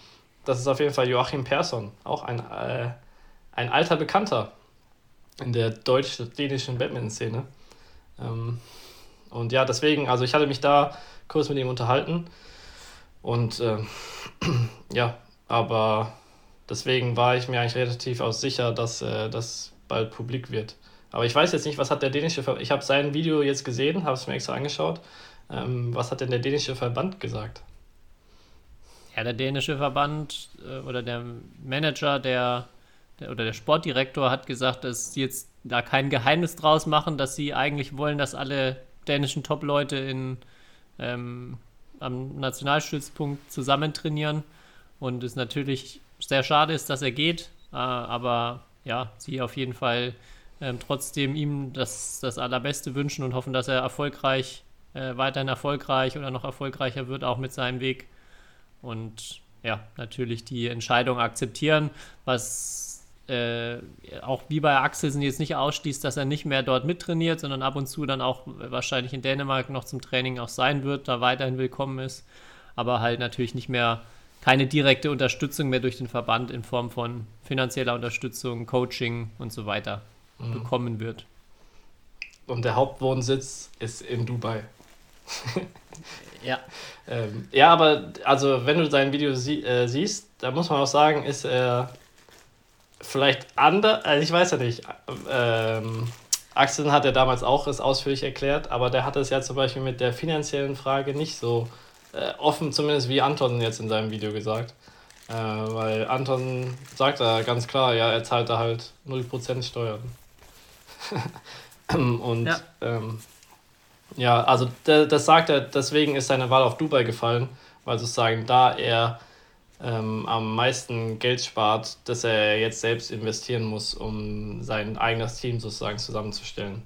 das ist auf jeden Fall Joachim Persson, auch ein, äh, ein alter Bekannter in der deutsch-dänischen Badminton-Szene. Ähm, und ja, deswegen, also ich hatte mich da kurz mit ihm unterhalten. Und äh, ja, aber deswegen war ich mir eigentlich relativ auch sicher, dass äh, das bald publik wird. Aber ich weiß jetzt nicht, was hat der dänische Verband, ich habe sein Video jetzt gesehen, habe es mir extra angeschaut. Ähm, was hat denn der dänische Verband gesagt? Ja, der dänische Verband äh, oder der Manager, der, der, oder der Sportdirektor hat gesagt, dass sie jetzt da kein Geheimnis draus machen, dass sie eigentlich wollen, dass alle dänischen Top-Leute in ähm, am Nationalstützpunkt zusammen trainieren und es natürlich sehr schade ist, dass er geht, äh, aber ja, sie auf jeden Fall ähm, trotzdem ihm das, das Allerbeste wünschen und hoffen, dass er erfolgreich, äh, weiterhin erfolgreich oder noch erfolgreicher wird, auch mit seinem Weg. Und ja, natürlich die Entscheidung akzeptieren, was äh, auch wie bei Axelsen jetzt nicht ausschließt, dass er nicht mehr dort mittrainiert, sondern ab und zu dann auch wahrscheinlich in Dänemark noch zum Training auch sein wird, da weiterhin willkommen ist, aber halt natürlich nicht mehr keine direkte Unterstützung mehr durch den Verband in Form von finanzieller Unterstützung, Coaching und so weiter mhm. bekommen wird. Und der Hauptwohnsitz ist in Dubai. ja. Ähm, ja, aber also wenn du sein Video sie äh, siehst, da muss man auch sagen, ist er vielleicht anders, also ich weiß ja nicht, ähm, Axel hat ja damals auch es ausführlich erklärt, aber der hat es ja zum Beispiel mit der finanziellen Frage nicht so äh, offen, zumindest wie Anton jetzt in seinem Video gesagt. Äh, weil Anton sagt da ganz klar, ja, er zahlt da halt 0% Steuern. Und ja. Ähm, ja, also das sagt er, deswegen ist seine Wahl auf Dubai gefallen, weil sozusagen da er ähm, am meisten Geld spart, das er jetzt selbst investieren muss, um sein eigenes Team sozusagen zusammenzustellen.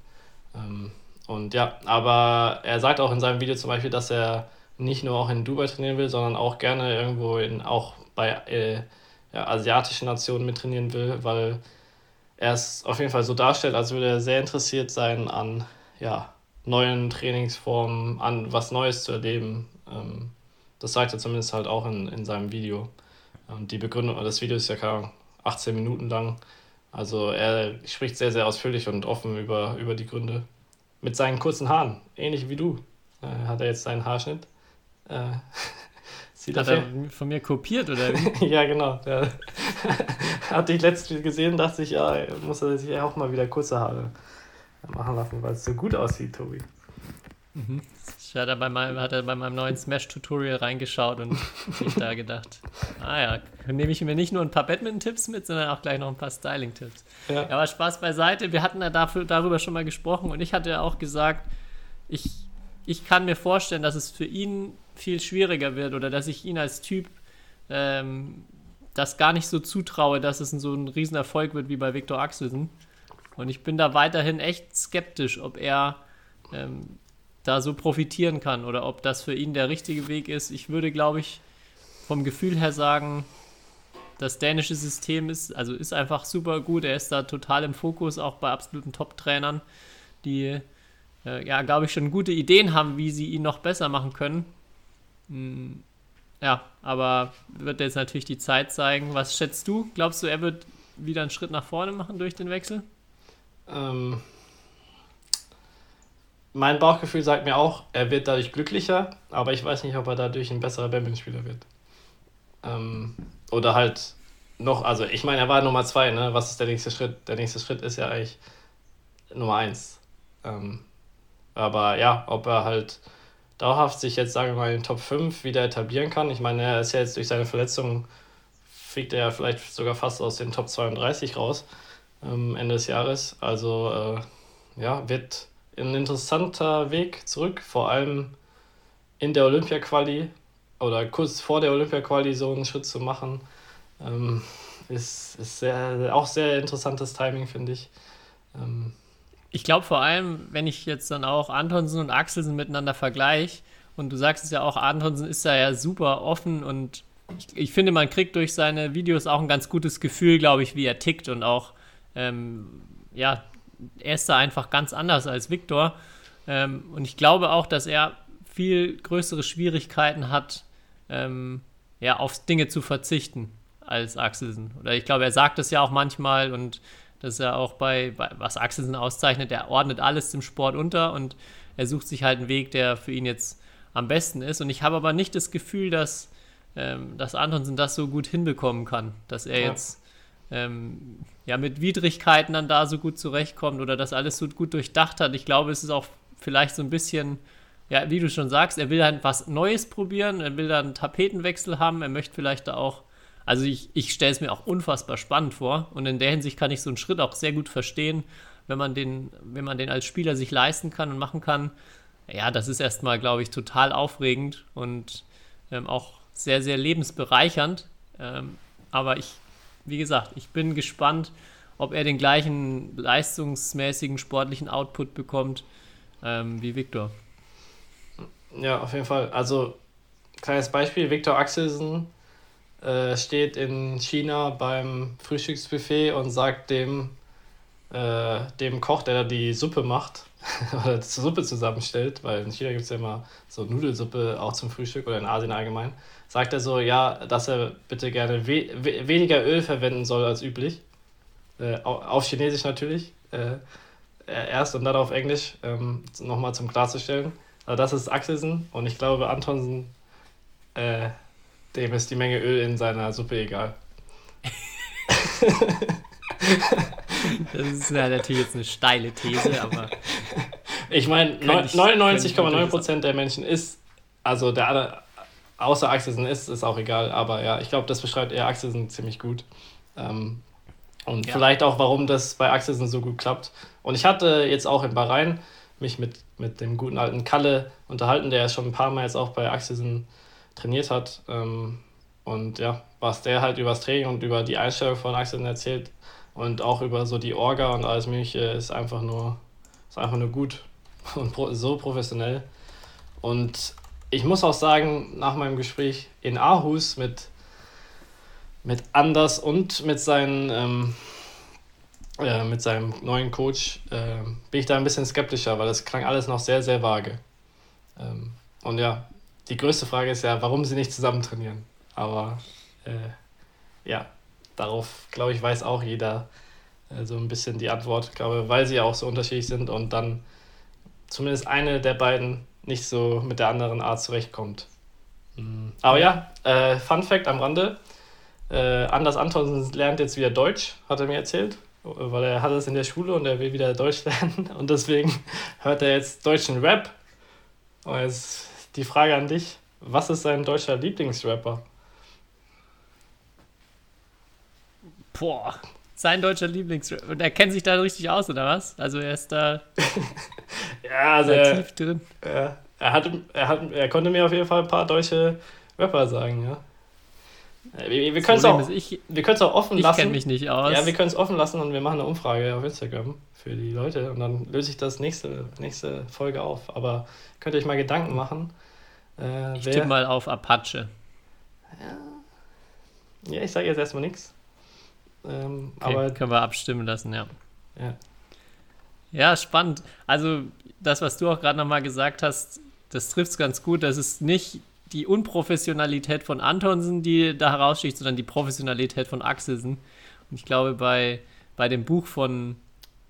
Ähm, und ja, aber er sagt auch in seinem Video zum Beispiel, dass er nicht nur auch in Dubai trainieren will, sondern auch gerne irgendwo in auch bei äh, ja, asiatischen Nationen mittrainieren will, weil er es auf jeden Fall so darstellt, als würde er sehr interessiert sein an ja, neuen Trainingsformen, an was Neues zu erleben. Ähm, das sagt er zumindest halt auch in, in seinem Video. Und die Begründung des Videos ist ja keine 18 Minuten lang. Also er spricht sehr, sehr ausführlich und offen über, über die Gründe. Mit seinen kurzen Haaren, ähnlich wie du, äh, hat er jetzt seinen Haarschnitt. Äh, sieht hat er von mir kopiert oder wie? ja, genau. Der hatte ich letztens gesehen, dachte ich, ja, muss er sich auch mal wieder kurze Haare machen lassen, weil es so gut aussieht, Tobi. Mhm. Hat er, bei meinem, hat er bei meinem neuen Smash-Tutorial reingeschaut und sich da gedacht, ah ja, nehme ich mir nicht nur ein paar Badminton-Tipps mit, sondern auch gleich noch ein paar Styling-Tipps. Ja. ja. aber Spaß beiseite, wir hatten ja dafür, darüber schon mal gesprochen und ich hatte ja auch gesagt, ich, ich kann mir vorstellen, dass es für ihn viel schwieriger wird oder dass ich ihn als Typ ähm, das gar nicht so zutraue, dass es so ein Riesenerfolg wird wie bei Viktor Axelsen. Und ich bin da weiterhin echt skeptisch, ob er ähm, da so profitieren kann oder ob das für ihn der richtige Weg ist. Ich würde, glaube ich, vom Gefühl her sagen, das dänische System ist, also ist einfach super gut. Er ist da total im Fokus, auch bei absoluten Top-Trainern, die, äh, ja, glaube ich, schon gute Ideen haben, wie sie ihn noch besser machen können. Hm, ja, aber wird jetzt natürlich die Zeit zeigen. Was schätzt du? Glaubst du, er wird wieder einen Schritt nach vorne machen durch den Wechsel? Ähm, mein Bauchgefühl sagt mir auch, er wird dadurch glücklicher, aber ich weiß nicht, ob er dadurch ein besserer Badmintonspieler wird. Ähm, oder halt noch, also ich meine, er war Nummer zwei, ne? Was ist der nächste Schritt? Der nächste Schritt ist ja eigentlich Nummer eins. Ähm, aber ja, ob er halt dauerhaft sich jetzt, sagen wir mal, in den Top 5 wieder etablieren kann. Ich meine, er ist ja jetzt durch seine Verletzung, fliegt er ja vielleicht sogar fast aus den Top 32 raus ähm, Ende des Jahres. Also äh, ja, wird ein interessanter Weg zurück, vor allem in der Olympia-Quali oder kurz vor der Olympia-Quali so einen Schritt zu machen, ähm, ist, ist sehr, auch sehr interessantes Timing, finde ich. Ähm, ich glaube vor allem, wenn ich jetzt dann auch Antonsen und Axelsen miteinander vergleiche, und du sagst es ja auch, Antonsen ist da ja super offen und ich, ich, finde, man kriegt durch seine Videos auch ein ganz gutes Gefühl, glaube ich, wie er tickt und auch, ähm, ja, er ist da einfach ganz anders als Viktor. Ähm, und ich glaube auch, dass er viel größere Schwierigkeiten hat, ähm, ja, auf Dinge zu verzichten als Axelsen. Oder ich glaube, er sagt das ja auch manchmal und das ist ja auch bei, bei, was Axelsen auszeichnet, er ordnet alles dem Sport unter und er sucht sich halt einen Weg, der für ihn jetzt am besten ist. Und ich habe aber nicht das Gefühl, dass, ähm, dass Antonsen das so gut hinbekommen kann, dass er ja. jetzt ähm, ja, mit Widrigkeiten dann da so gut zurechtkommt oder das alles so gut durchdacht hat. Ich glaube, es ist auch vielleicht so ein bisschen, ja, wie du schon sagst, er will dann was Neues probieren, er will dann einen Tapetenwechsel haben, er möchte vielleicht da auch, also ich, ich stelle es mir auch unfassbar spannend vor und in der Hinsicht kann ich so einen Schritt auch sehr gut verstehen, wenn man den, wenn man den als Spieler sich leisten kann und machen kann. Ja, das ist erstmal, glaube ich, total aufregend und ähm, auch sehr, sehr lebensbereichernd. Ähm, aber ich wie gesagt, ich bin gespannt, ob er den gleichen leistungsmäßigen sportlichen Output bekommt ähm, wie Viktor. Ja, auf jeden Fall. Also, kleines Beispiel: Viktor Axelsen äh, steht in China beim Frühstücksbuffet und sagt dem, äh, dem Koch, der da die Suppe macht, oder die Suppe zusammenstellt, weil in China gibt es ja immer so Nudelsuppe auch zum Frühstück oder in Asien allgemein sagt er so, ja, dass er bitte gerne we we weniger Öl verwenden soll als üblich. Äh, auf Chinesisch natürlich. Äh, erst und dann auf Englisch, ähm, nochmal zum Klarzustellen. Also das ist Axelsen und ich glaube, Antonsen, äh, dem ist die Menge Öl in seiner Suppe egal. das ist natürlich jetzt eine steile These, aber. Ich meine, 99,9% der Menschen ist, also der außer Axelsen ist, ist auch egal, aber ja, ich glaube, das beschreibt eher Axelsen ziemlich gut. Ähm, und ja. vielleicht auch, warum das bei Axelsen so gut klappt. Und ich hatte jetzt auch in Bahrain mich mit, mit dem guten alten Kalle unterhalten, der schon ein paar Mal jetzt auch bei Axelsen trainiert hat. Ähm, und ja, was der halt über das Training und über die Einstellung von Axelsen erzählt und auch über so die Orga und alles Mögliche ist einfach nur, ist einfach nur gut und so professionell. Und ich muss auch sagen, nach meinem Gespräch in Aarhus mit, mit Anders und mit seinen, ähm, äh, mit seinem neuen Coach, äh, bin ich da ein bisschen skeptischer, weil das klang alles noch sehr, sehr vage. Ähm, und ja, die größte Frage ist ja, warum sie nicht zusammen trainieren. Aber äh, ja, darauf, glaube ich, weiß auch jeder äh, so ein bisschen die Antwort. Glaube, weil sie ja auch so unterschiedlich sind und dann zumindest eine der beiden nicht so mit der anderen Art zurechtkommt. Mhm. Aber ja, äh, Fun Fact am Rande. Äh, Anders Antonsen lernt jetzt wieder Deutsch, hat er mir erzählt, weil er hat es in der Schule und er will wieder Deutsch lernen und deswegen hört er jetzt deutschen Rap. Und jetzt die Frage an dich, was ist dein deutscher Lieblingsrapper? Boah, sein deutscher Lieblingsrapper. Und er kennt sich da richtig aus, oder was? Also er ist da ja, also er, tief drin. Er, er, hat, er, hat, er konnte mir auf jeden Fall ein paar deutsche Rapper sagen, ja. Wir, wir können es auch, ist, auch offen ich lassen. Ich kenne mich nicht aus. Ja, wir können es offen lassen und wir machen eine Umfrage auf Instagram für die Leute und dann löse ich das nächste, nächste Folge auf. Aber könnt ihr euch mal Gedanken machen. Äh, ich tippe mal auf Apache. Ja, ja ich sage jetzt erstmal nichts. Ähm, okay, aber können wir abstimmen lassen, ja. Ja, ja spannend. Also das, was du auch gerade nochmal gesagt hast, das trifft es ganz gut. Das ist nicht die Unprofessionalität von Antonsen, die da heraussticht, sondern die Professionalität von Axelsen. Und ich glaube, bei, bei dem Buch von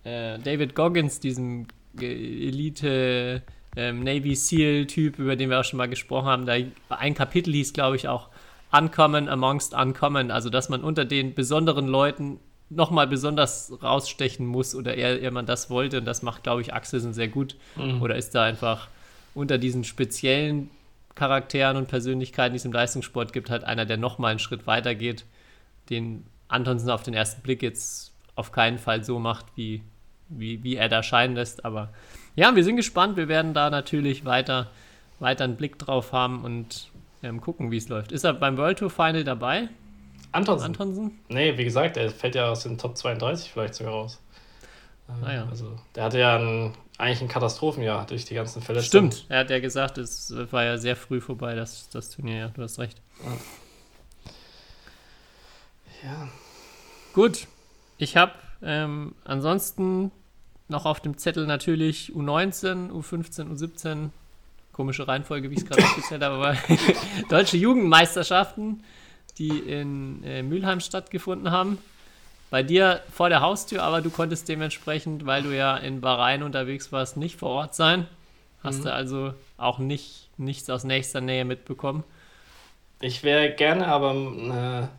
äh, David Goggins, diesem Elite ähm, Navy SEAL-Typ, über den wir auch schon mal gesprochen haben, da ein Kapitel hieß, glaube ich, auch Uncommon amongst Uncommon, also dass man unter den besonderen Leuten nochmal besonders rausstechen muss oder eher, eher man das wollte und das macht, glaube ich, Axelsen sehr gut mhm. oder ist da einfach unter diesen speziellen Charakteren und Persönlichkeiten, die es im Leistungssport gibt, halt einer, der nochmal einen Schritt weiter geht, den Antonsen auf den ersten Blick jetzt auf keinen Fall so macht, wie, wie, wie er da scheinen lässt. Aber ja, wir sind gespannt. Wir werden da natürlich weiter, weiter einen Blick drauf haben und ähm, gucken, wie es läuft. Ist er beim World Tour Final dabei? Antonsen? Antonsen? Nee, wie gesagt, er fällt ja aus den Top 32 vielleicht sogar raus. Ah, ja. Also, der hatte ja ein, eigentlich ein Katastrophenjahr durch die ganzen Verletzungen. Stimmt, er hat ja gesagt, es war ja sehr früh vorbei, das, das Turnier, ja, du hast recht. Ja. ja. Gut, ich habe ähm, ansonsten noch auf dem Zettel natürlich U19, U15, U17. Komische Reihenfolge, wie ich es gerade aufgezählt habe, aber deutsche Jugendmeisterschaften, die in äh, Mülheim stattgefunden haben bei dir vor der Haustür, aber du konntest dementsprechend, weil du ja in Bahrain unterwegs warst, nicht vor Ort sein. Hast mhm. du also auch nicht, nichts aus nächster Nähe mitbekommen? Ich wäre gerne, aber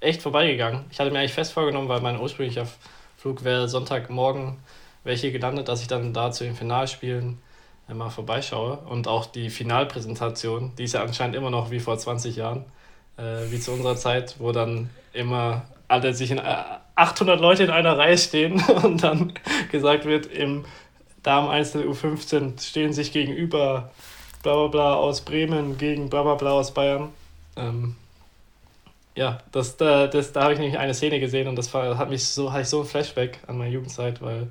äh, echt vorbeigegangen. Ich hatte mir eigentlich fest vorgenommen, weil mein ursprünglicher Flug wäre Sonntagmorgen welche gelandet, dass ich dann da zu den Finalspielen mal vorbeischaue. Und auch die Finalpräsentation, die ist ja anscheinend immer noch wie vor 20 Jahren, äh, wie zu unserer Zeit, wo dann immer alle sich in 800 Leute in einer Reihe stehen und dann gesagt wird, im Damen-Einzel U15 stehen sich gegenüber bla bla bla aus Bremen gegen bla bla bla aus Bayern. Ähm, ja, das, da, das, da habe ich nämlich eine Szene gesehen und das war, hat mich so, hatte ich so ein Flashback an meine Jugendzeit, weil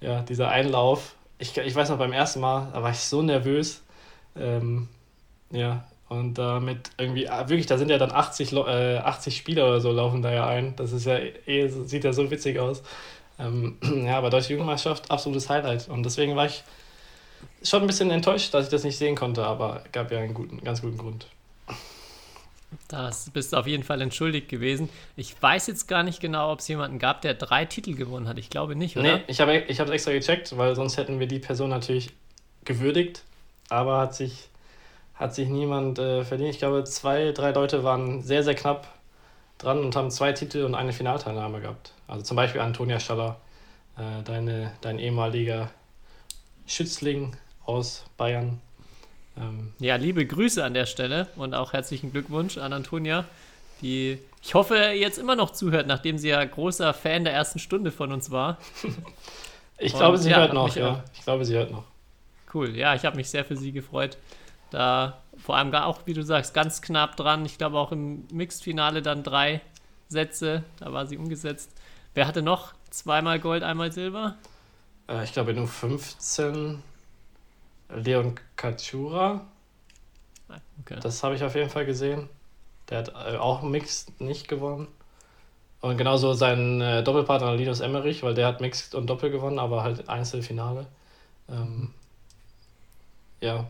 ja, dieser Einlauf, ich, ich weiß noch beim ersten Mal, da war ich so nervös. Ähm, ja, und damit irgendwie, ah, wirklich, da sind ja dann 80, äh, 80 Spieler oder so laufen da ja ein. Das ist ja eh, sieht ja so witzig aus. Ähm, ja, aber Deutsche Jugendmeisterschaft, absolutes Highlight. Und deswegen war ich schon ein bisschen enttäuscht, dass ich das nicht sehen konnte, aber gab ja einen guten, ganz guten Grund. Das bist du auf jeden Fall entschuldigt gewesen. Ich weiß jetzt gar nicht genau, ob es jemanden gab, der drei Titel gewonnen hat. Ich glaube nicht, oder? Nee, ich habe es extra gecheckt, weil sonst hätten wir die Person natürlich gewürdigt. Aber hat sich hat sich niemand äh, verdient. Ich glaube, zwei, drei Leute waren sehr, sehr knapp dran und haben zwei Titel und eine Finalteilnahme gehabt. Also zum Beispiel Antonia Schaller, äh, deine, dein ehemaliger Schützling aus Bayern. Ähm, ja, liebe Grüße an der Stelle und auch herzlichen Glückwunsch an Antonia, die ich hoffe jetzt immer noch zuhört, nachdem sie ja großer Fan der ersten Stunde von uns war. ich und, glaube, sie ja, hört noch, ja. Ich glaube, sie hört noch. Cool, ja, ich habe mich sehr für sie gefreut. Da vor allem auch, wie du sagst, ganz knapp dran. Ich glaube auch im Mixed-Finale dann drei Sätze. Da war sie umgesetzt. Wer hatte noch zweimal Gold, einmal Silber? Äh, ich glaube nur 15. Leon Kachura. Ah, okay. Das habe ich auf jeden Fall gesehen. Der hat äh, auch Mixed nicht gewonnen. Und genauso sein äh, Doppelpartner Linus Emmerich, weil der hat Mixed und Doppel gewonnen, aber halt Einzelfinale. Ähm, ja.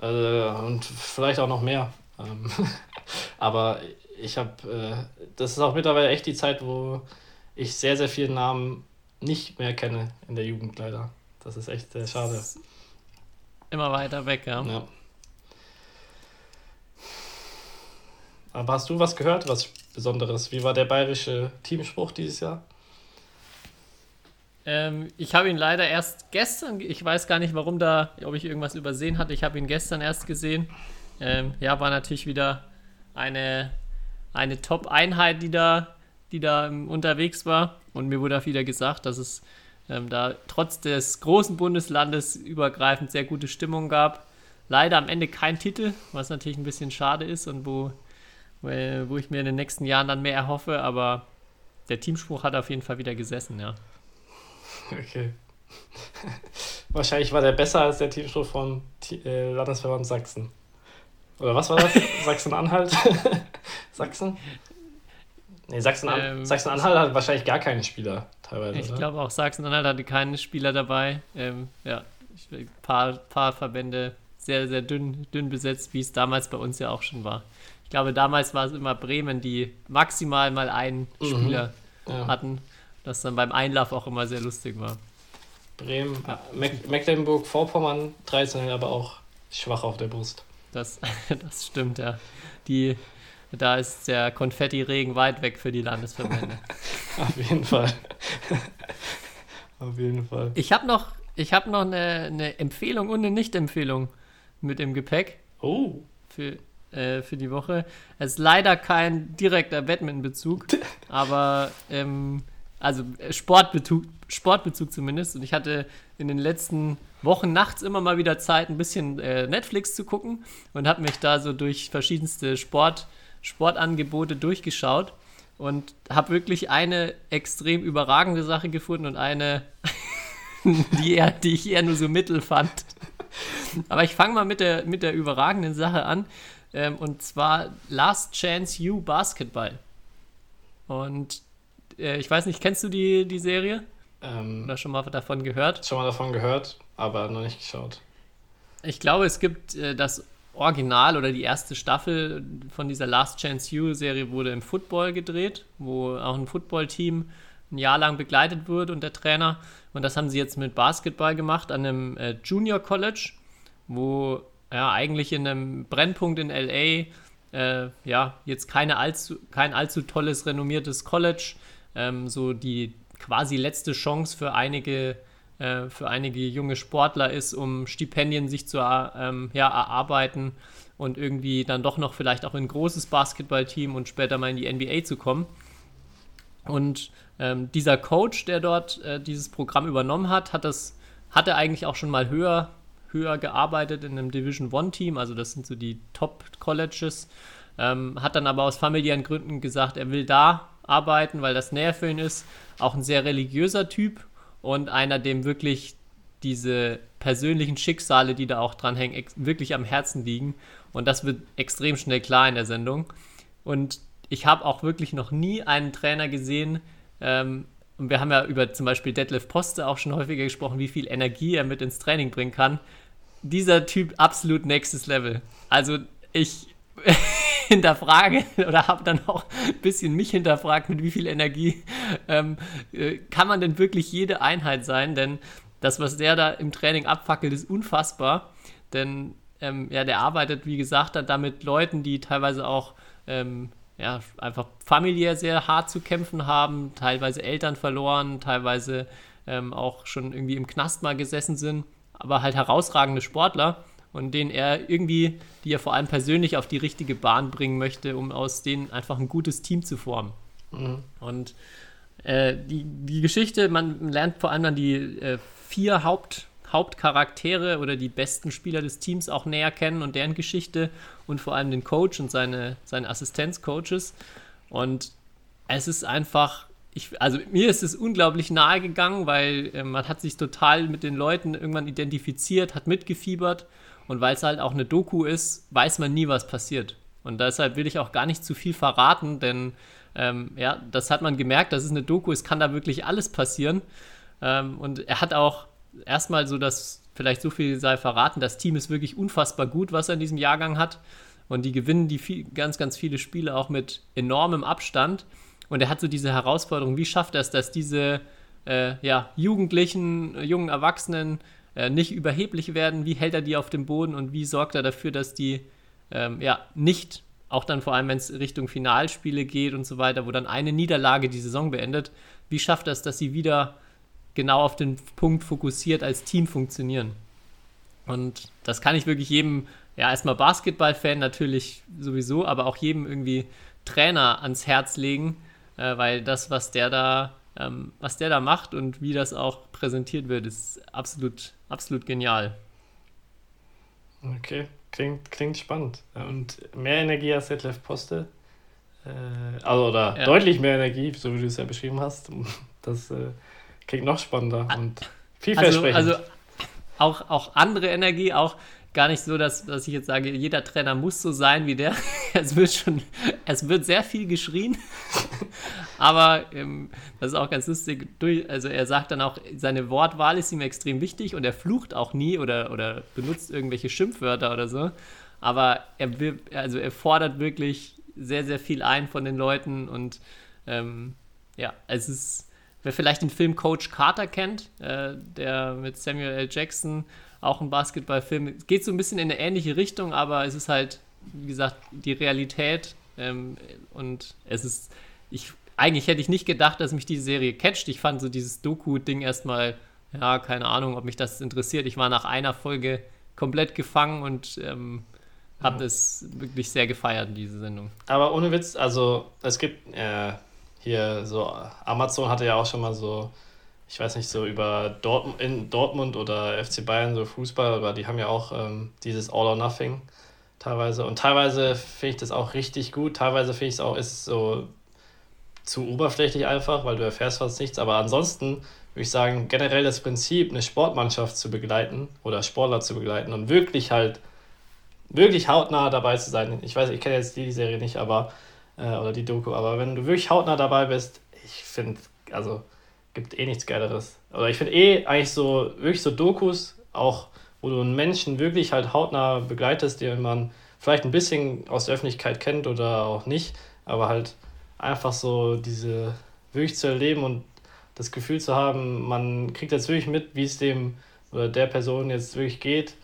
Äh, und vielleicht auch noch mehr. Ähm, aber ich habe, äh, das ist auch mittlerweile echt die Zeit, wo ich sehr, sehr viele Namen nicht mehr kenne in der Jugend leider. Das ist echt sehr schade. Immer weiter weg, ja. Ja. Aber hast du was gehört, was Besonderes? Wie war der bayerische Teamspruch dieses Jahr? Ähm, ich habe ihn leider erst gestern, ich weiß gar nicht, warum da, ob ich irgendwas übersehen hatte. Ich habe ihn gestern erst gesehen. Ähm, ja, war natürlich wieder eine, eine Top-Einheit, die da, die da ähm, unterwegs war. Und mir wurde auch wieder gesagt, dass es ähm, da trotz des großen Bundeslandes übergreifend sehr gute Stimmung gab. Leider am Ende kein Titel, was natürlich ein bisschen schade ist und wo, wo ich mir in den nächsten Jahren dann mehr erhoffe, aber der Teamspruch hat auf jeden Fall wieder gesessen, ja. Okay. Wahrscheinlich war der besser als der Teamspruch von äh, Landesverband Sachsen. Oder was war das? Sachsen-Anhalt? Sachsen? Nee, Sachsen-Anhalt ähm, Sachsen hat wahrscheinlich gar keinen Spieler teilweise. Ich glaube auch Sachsen-Anhalt hatte keinen Spieler dabei. Ähm, ja, ein paar, paar Verbände sehr, sehr dünn, dünn besetzt, wie es damals bei uns ja auch schon war. Ich glaube, damals war es immer Bremen, die maximal mal einen mhm. Spieler ja. hatten, das dann beim Einlauf auch immer sehr lustig war. Bremen, ja. Mecklenburg-Vorpommern traditionell aber auch schwach auf der Brust. Das, das stimmt, ja. Die, da ist der Konfetti-Regen weit weg für die Landesverbände. Auf jeden Fall. Auf jeden Fall. Ich habe noch, ich hab noch eine, eine Empfehlung und eine Nicht-Empfehlung mit im Gepäck. Oh. Für, äh, für die Woche. Es ist leider kein direkter Badminton-Bezug, aber ähm, also Sportbezug, Sportbezug zumindest. Und ich hatte in den letzten Wochen nachts immer mal wieder Zeit, ein bisschen äh, Netflix zu gucken und habe mich da so durch verschiedenste Sport, Sportangebote durchgeschaut und habe wirklich eine extrem überragende Sache gefunden und eine, die, eher, die ich eher nur so mittel fand. Aber ich fange mal mit der, mit der überragenden Sache an. Ähm, und zwar Last Chance You Basketball. Und äh, ich weiß nicht, kennst du die, die Serie? Ähm, Oder schon mal davon gehört? Schon mal davon gehört, aber noch nicht geschaut. Ich glaube, es gibt äh, das Original oder die erste Staffel von dieser Last Chance You Serie wurde im Football gedreht, wo auch ein Footballteam ein Jahr lang begleitet wird und der Trainer. Und das haben sie jetzt mit Basketball gemacht an einem äh, Junior College, wo ja eigentlich in einem Brennpunkt in LA äh, ja jetzt keine allzu, kein allzu tolles renommiertes College, ähm, so die quasi letzte Chance für einige äh, für einige junge Sportler ist, um Stipendien sich zu ähm, ja, erarbeiten und irgendwie dann doch noch vielleicht auch in ein großes Basketballteam und später mal in die NBA zu kommen. Und ähm, dieser Coach, der dort äh, dieses Programm übernommen hat, hat das hatte eigentlich auch schon mal höher höher gearbeitet in einem Division One Team, also das sind so die Top Colleges, ähm, hat dann aber aus familiären Gründen gesagt, er will da arbeiten, weil das näher für ihn ist. Auch ein sehr religiöser Typ und einer, dem wirklich diese persönlichen Schicksale, die da auch dranhängen, wirklich am Herzen liegen. Und das wird extrem schnell klar in der Sendung. Und ich habe auch wirklich noch nie einen Trainer gesehen, ähm, und wir haben ja über zum Beispiel Detlef Poste auch schon häufiger gesprochen, wie viel Energie er mit ins Training bringen kann. Dieser Typ absolut nächstes Level. Also ich hinterfrage oder habe dann auch ein bisschen mich hinterfragt, mit wie viel Energie ähm, äh, kann man denn wirklich jede Einheit sein? Denn das, was der da im Training abfackelt, ist unfassbar. Denn ähm, ja, der arbeitet, wie gesagt, da mit Leuten, die teilweise auch ähm, ja, einfach familiär sehr hart zu kämpfen haben, teilweise Eltern verloren, teilweise ähm, auch schon irgendwie im Knast mal gesessen sind, aber halt herausragende Sportler und den er irgendwie, die er vor allem persönlich auf die richtige Bahn bringen möchte, um aus denen einfach ein gutes Team zu formen. Mhm. Und äh, die, die Geschichte, man lernt vor allem dann die äh, vier Haupt, Hauptcharaktere oder die besten Spieler des Teams auch näher kennen und deren Geschichte und vor allem den Coach und seine, seine Assistenzcoaches. Und es ist einfach ich, also mir ist es unglaublich nahe gegangen, weil äh, man hat sich total mit den Leuten irgendwann identifiziert, hat mitgefiebert und weil es halt auch eine Doku ist, weiß man nie, was passiert. Und deshalb will ich auch gar nicht zu viel verraten, denn ähm, ja, das hat man gemerkt, das ist eine Doku, es kann da wirklich alles passieren. Ähm, und er hat auch erstmal so das, vielleicht so viel sei verraten, das Team ist wirklich unfassbar gut, was er in diesem Jahrgang hat. Und die gewinnen die viel, ganz, ganz viele Spiele auch mit enormem Abstand. Und er hat so diese Herausforderung, wie schafft er es, dass diese äh, ja, Jugendlichen, jungen Erwachsenen äh, nicht überheblich werden? Wie hält er die auf dem Boden und wie sorgt er dafür, dass die ähm, ja, nicht, auch dann vor allem, wenn es Richtung Finalspiele geht und so weiter, wo dann eine Niederlage die Saison beendet, wie schafft er es, dass sie wieder genau auf den Punkt fokussiert als Team funktionieren? Und das kann ich wirklich jedem, ja, erstmal Basketball-Fan natürlich sowieso, aber auch jedem irgendwie Trainer ans Herz legen, äh, weil das, was der da, ähm, was der da macht und wie das auch präsentiert wird, ist absolut, absolut genial. Okay, klingt, klingt spannend. Und mehr Energie als Detlef Poste. Äh, also, oder ja. deutlich mehr Energie, so wie du es ja beschrieben hast. Das äh, klingt noch spannender und vielversprechend. Also, also auch, auch andere Energie, auch gar nicht so, dass, dass ich jetzt sage, jeder Trainer muss so sein wie der. es wird schon, es wird sehr viel geschrien. Aber ähm, das ist auch ganz lustig. Also er sagt dann auch, seine Wortwahl ist ihm extrem wichtig und er flucht auch nie oder, oder benutzt irgendwelche Schimpfwörter oder so. Aber er also er fordert wirklich sehr, sehr viel ein von den Leuten und ähm, ja, es ist, wer vielleicht den Film Coach Carter kennt, äh, der mit Samuel L. Jackson auch ein Basketballfilm. Es geht so ein bisschen in eine ähnliche Richtung, aber es ist halt, wie gesagt, die Realität ähm, und es ist, ich, eigentlich hätte ich nicht gedacht, dass mich diese Serie catcht. Ich fand so dieses Doku-Ding erstmal, ja, keine Ahnung, ob mich das interessiert. Ich war nach einer Folge komplett gefangen und ähm, habe ja. es wirklich sehr gefeiert, diese Sendung. Aber ohne Witz, also es gibt äh, hier so, Amazon hatte ja auch schon mal so ich weiß nicht, so über Dortmund, in Dortmund oder FC Bayern, so Fußball, aber die haben ja auch ähm, dieses All or Nothing teilweise. Und teilweise finde ich das auch richtig gut. Teilweise finde ich es auch, ist so zu oberflächlich einfach, weil du erfährst fast nichts. Aber ansonsten würde ich sagen, generell das Prinzip, eine Sportmannschaft zu begleiten oder Sportler zu begleiten und wirklich halt, wirklich hautnah dabei zu sein. Ich weiß, ich kenne jetzt die Serie nicht, aber, äh, oder die Doku, aber wenn du wirklich hautnah dabei bist, ich finde, also gibt eh nichts Geileres. Oder ich finde eh eigentlich so, wirklich so Dokus, auch wo du einen Menschen wirklich halt hautnah begleitest, den man vielleicht ein bisschen aus der Öffentlichkeit kennt oder auch nicht, aber halt einfach so diese wirklich zu erleben und das Gefühl zu haben, man kriegt jetzt wirklich mit, wie es dem oder der Person jetzt wirklich geht,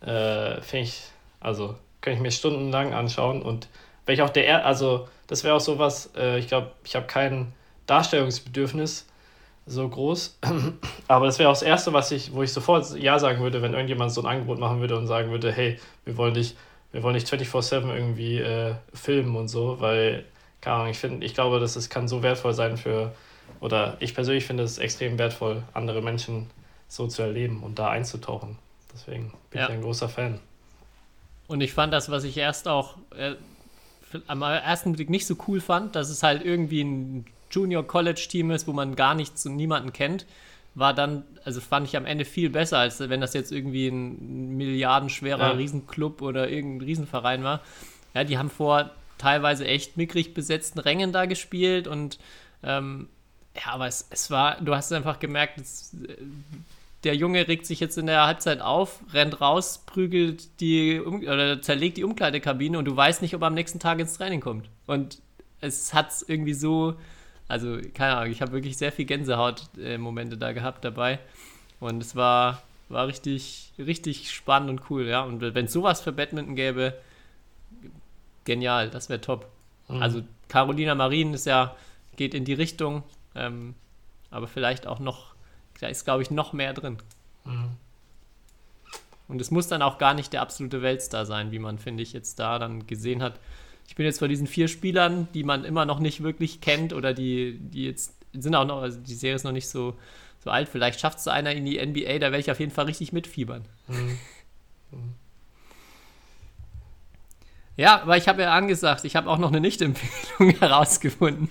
äh, finde ich, also kann ich mir stundenlang anschauen und wenn ich auch der, also das wäre auch sowas, äh, ich glaube, ich habe kein Darstellungsbedürfnis, so groß. Aber das wäre auch das Erste, was ich, wo ich sofort Ja sagen würde, wenn irgendjemand so ein Angebot machen würde und sagen würde, hey, wir wollen dich, wir wollen dich 24-7 irgendwie äh, filmen und so, weil, keine Ahnung, ich finde, ich glaube, dass es kann so wertvoll sein für, oder ich persönlich finde es extrem wertvoll, andere Menschen so zu erleben und da einzutauchen. Deswegen bin ja. ich ein großer Fan. Und ich fand das, was ich erst auch äh, am ersten Blick nicht so cool fand, dass es halt irgendwie ein Junior-College-Team ist, wo man gar nichts und niemanden kennt, war dann, also fand ich am Ende viel besser, als wenn das jetzt irgendwie ein milliardenschwerer ja. Riesenclub oder irgendein Riesenverein war. Ja, die haben vor teilweise echt mickrig besetzten Rängen da gespielt und ähm, ja, aber es, es war, du hast einfach gemerkt, es, der Junge regt sich jetzt in der Halbzeit auf, rennt raus, prügelt die oder zerlegt die Umkleidekabine und du weißt nicht, ob er am nächsten Tag ins Training kommt. Und es hat irgendwie so also, keine Ahnung, ich habe wirklich sehr viel Gänsehaut-Momente da gehabt dabei. Und es war, war richtig, richtig spannend und cool, ja. Und wenn es sowas für Badminton gäbe, genial, das wäre top. Mhm. Also Carolina Marin ist ja, geht in die Richtung, ähm, aber vielleicht auch noch, da ist, glaube ich, noch mehr drin. Mhm. Und es muss dann auch gar nicht der absolute Weltstar sein, wie man, finde ich, jetzt da dann gesehen hat. Ich bin jetzt bei diesen vier Spielern, die man immer noch nicht wirklich kennt oder die, die jetzt sind auch noch, also die Serie ist noch nicht so, so alt. Vielleicht schafft es einer in die NBA, da werde ich auf jeden Fall richtig mitfiebern. Mhm. Mhm. Ja, aber ich habe ja angesagt, ich habe auch noch eine Nicht-Empfehlung herausgefunden,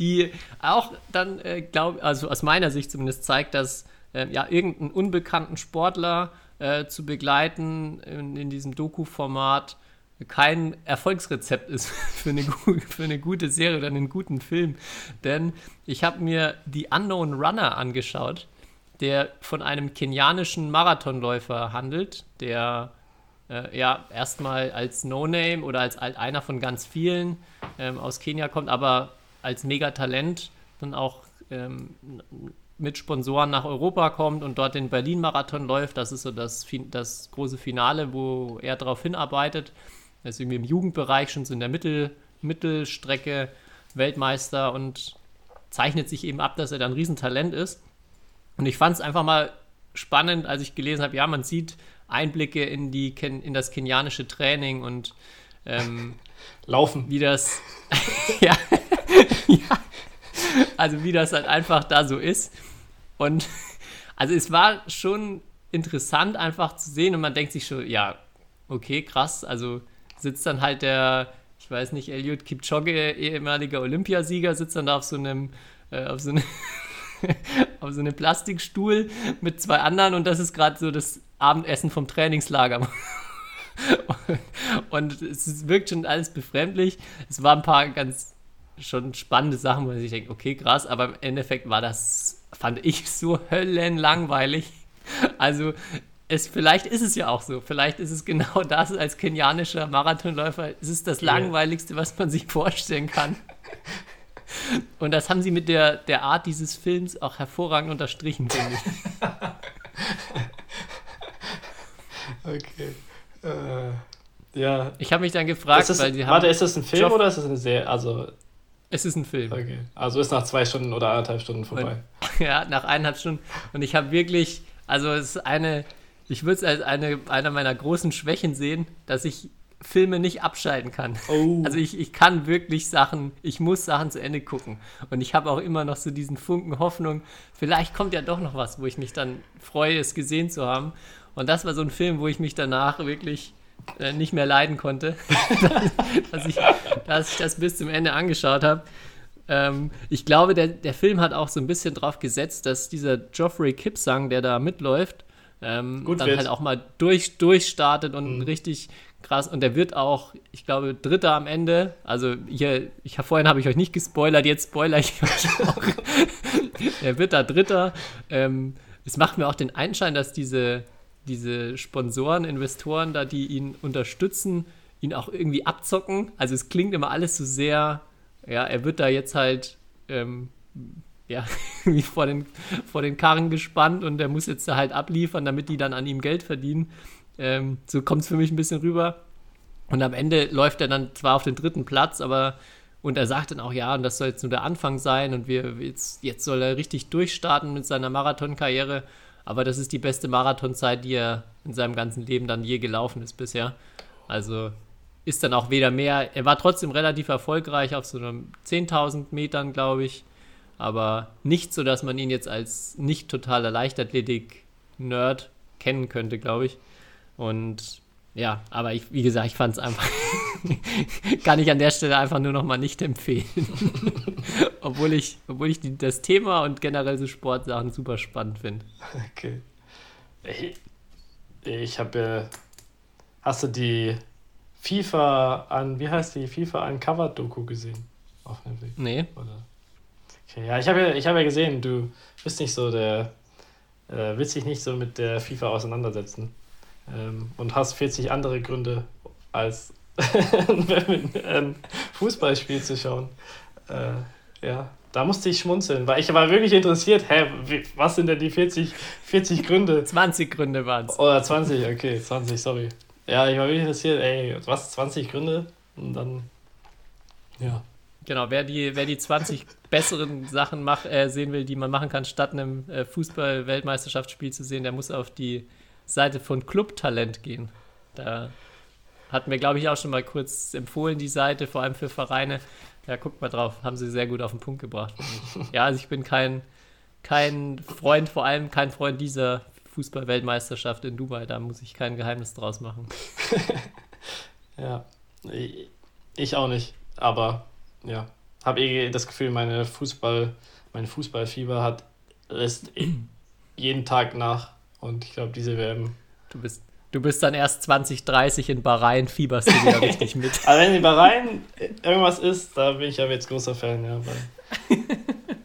die auch dann, äh, glaube also aus meiner Sicht zumindest zeigt, dass äh, ja irgendeinen unbekannten Sportler äh, zu begleiten in, in diesem Doku-Format kein Erfolgsrezept ist für eine, für eine gute Serie oder einen guten Film. Denn ich habe mir The Unknown Runner angeschaut, der von einem kenianischen Marathonläufer handelt, der äh, ja erstmal als No-Name oder als einer von ganz vielen ähm, aus Kenia kommt, aber als Megatalent dann auch ähm, mit Sponsoren nach Europa kommt und dort den Berlin-Marathon läuft. Das ist so das, das große Finale, wo er darauf hinarbeitet. Er ist irgendwie im Jugendbereich schon so in der Mittel, Mittelstrecke Weltmeister und zeichnet sich eben ab, dass er da ein Riesentalent ist. Und ich fand es einfach mal spannend, als ich gelesen habe, ja, man sieht Einblicke in, die, in das kenianische Training und ähm, Laufen. Wie das, ja, ja, also wie das halt einfach da so ist. Und also es war schon interessant einfach zu sehen und man denkt sich schon, ja, okay, krass, also sitzt dann halt der, ich weiß nicht, Eliud Kipchoge, ehemaliger Olympiasieger, sitzt dann da auf so einem, äh, auf so einem, auf so einem Plastikstuhl mit zwei anderen und das ist gerade so das Abendessen vom Trainingslager. und es wirkt schon alles befremdlich. Es waren ein paar ganz schon spannende Sachen, wo ich denke, okay, krass, aber im Endeffekt war das, fand ich so höllenlangweilig. Also es, vielleicht ist es ja auch so. Vielleicht ist es genau das als kenianischer Marathonläufer. Es ist das langweiligste, was man sich vorstellen kann. Und das haben sie mit der, der Art dieses Films auch hervorragend unterstrichen, finde ich. okay. Äh, ja. Ich habe mich dann gefragt, ist, weil sie haben. Warte, ist das ein Film Job oder ist das eine Serie? Also. Es ist ein Film. Okay. Also ist nach zwei Stunden oder anderthalb Stunden vorbei. Und, ja, nach eineinhalb Stunden. Und ich habe wirklich, also es ist eine, ich würde es als eine, einer meiner großen Schwächen sehen, dass ich Filme nicht abschalten kann. Oh. Also ich, ich kann wirklich Sachen, ich muss Sachen zu Ende gucken. Und ich habe auch immer noch so diesen Funken Hoffnung, vielleicht kommt ja doch noch was, wo ich mich dann freue, es gesehen zu haben. Und das war so ein Film, wo ich mich danach wirklich äh, nicht mehr leiden konnte, dass, ich, dass ich das bis zum Ende angeschaut habe. Ähm, ich glaube, der, der Film hat auch so ein bisschen drauf gesetzt, dass dieser Geoffrey Kipsang, der da mitläuft, ähm, dann wird. halt auch mal durch, durchstartet und mhm. richtig krass. Und der wird auch, ich glaube, Dritter am Ende. Also hier, ich vorhin habe ich euch nicht gespoilert, jetzt spoiler ich euch auch. er wird da Dritter. Ähm, es macht mir auch den Einschein, dass diese, diese Sponsoren, Investoren da, die ihn unterstützen, ihn auch irgendwie abzocken. Also es klingt immer alles so sehr, ja, er wird da jetzt halt ähm, ja, wie vor den, vor den Karren gespannt und der muss jetzt da halt abliefern, damit die dann an ihm Geld verdienen. Ähm, so kommt es für mich ein bisschen rüber. Und am Ende läuft er dann zwar auf den dritten Platz, aber und er sagt dann auch, ja, und das soll jetzt nur der Anfang sein und wir jetzt, jetzt soll er richtig durchstarten mit seiner Marathonkarriere. Aber das ist die beste Marathonzeit, die er in seinem ganzen Leben dann je gelaufen ist bisher. Also ist dann auch weder mehr. Er war trotzdem relativ erfolgreich auf so einem 10.000 Metern, glaube ich aber nicht so, dass man ihn jetzt als nicht totaler Leichtathletik-Nerd kennen könnte, glaube ich. Und ja, aber ich, wie gesagt, ich fand es einfach, kann ich an der Stelle einfach nur noch mal nicht empfehlen. obwohl ich, obwohl ich die, das Thema und generell so Sportsachen super spannend finde. Okay. Ich, ich habe ja, hast du die FIFA an, wie heißt die FIFA Uncovered Doku gesehen? Auf Netflix? Nee. Oder? Okay, ja, ich habe ja, hab ja gesehen, du bist nicht so der, äh, willst dich nicht so mit der FIFA auseinandersetzen ähm, und hast 40 andere Gründe, als ein Fußballspiel zu schauen. Äh, ja, da musste ich schmunzeln, weil ich war wirklich interessiert, hä, wie, was sind denn die 40, 40 Gründe? 20 Gründe waren es. Oder 20, okay, 20, sorry. Ja, ich war wirklich interessiert, ey, was, 20 Gründe? Und dann, ja. Genau, wer die, wer die 20 besseren Sachen mach, äh, sehen will, die man machen kann, statt einem äh, Fußball-Weltmeisterschaftsspiel zu sehen, der muss auf die Seite von Club Talent gehen. Da hat mir, glaube ich, auch schon mal kurz empfohlen, die Seite, vor allem für Vereine. Ja, guckt mal drauf, haben sie sehr gut auf den Punkt gebracht. Ja, also ich bin kein, kein Freund, vor allem kein Freund dieser Fußball-Weltmeisterschaft in Dubai. Da muss ich kein Geheimnis draus machen. ja, ich auch nicht, aber ja, habe eh das Gefühl, meine Fußball, mein Fußballfieber hat lässt jeden Tag nach und ich glaube, diese werden. Du bist Du bist dann erst 2030 in Bahrain, fieberst du wieder richtig mit. Aber wenn in Bahrain irgendwas ist, da bin ich ja jetzt großer Fan, ja. Weil,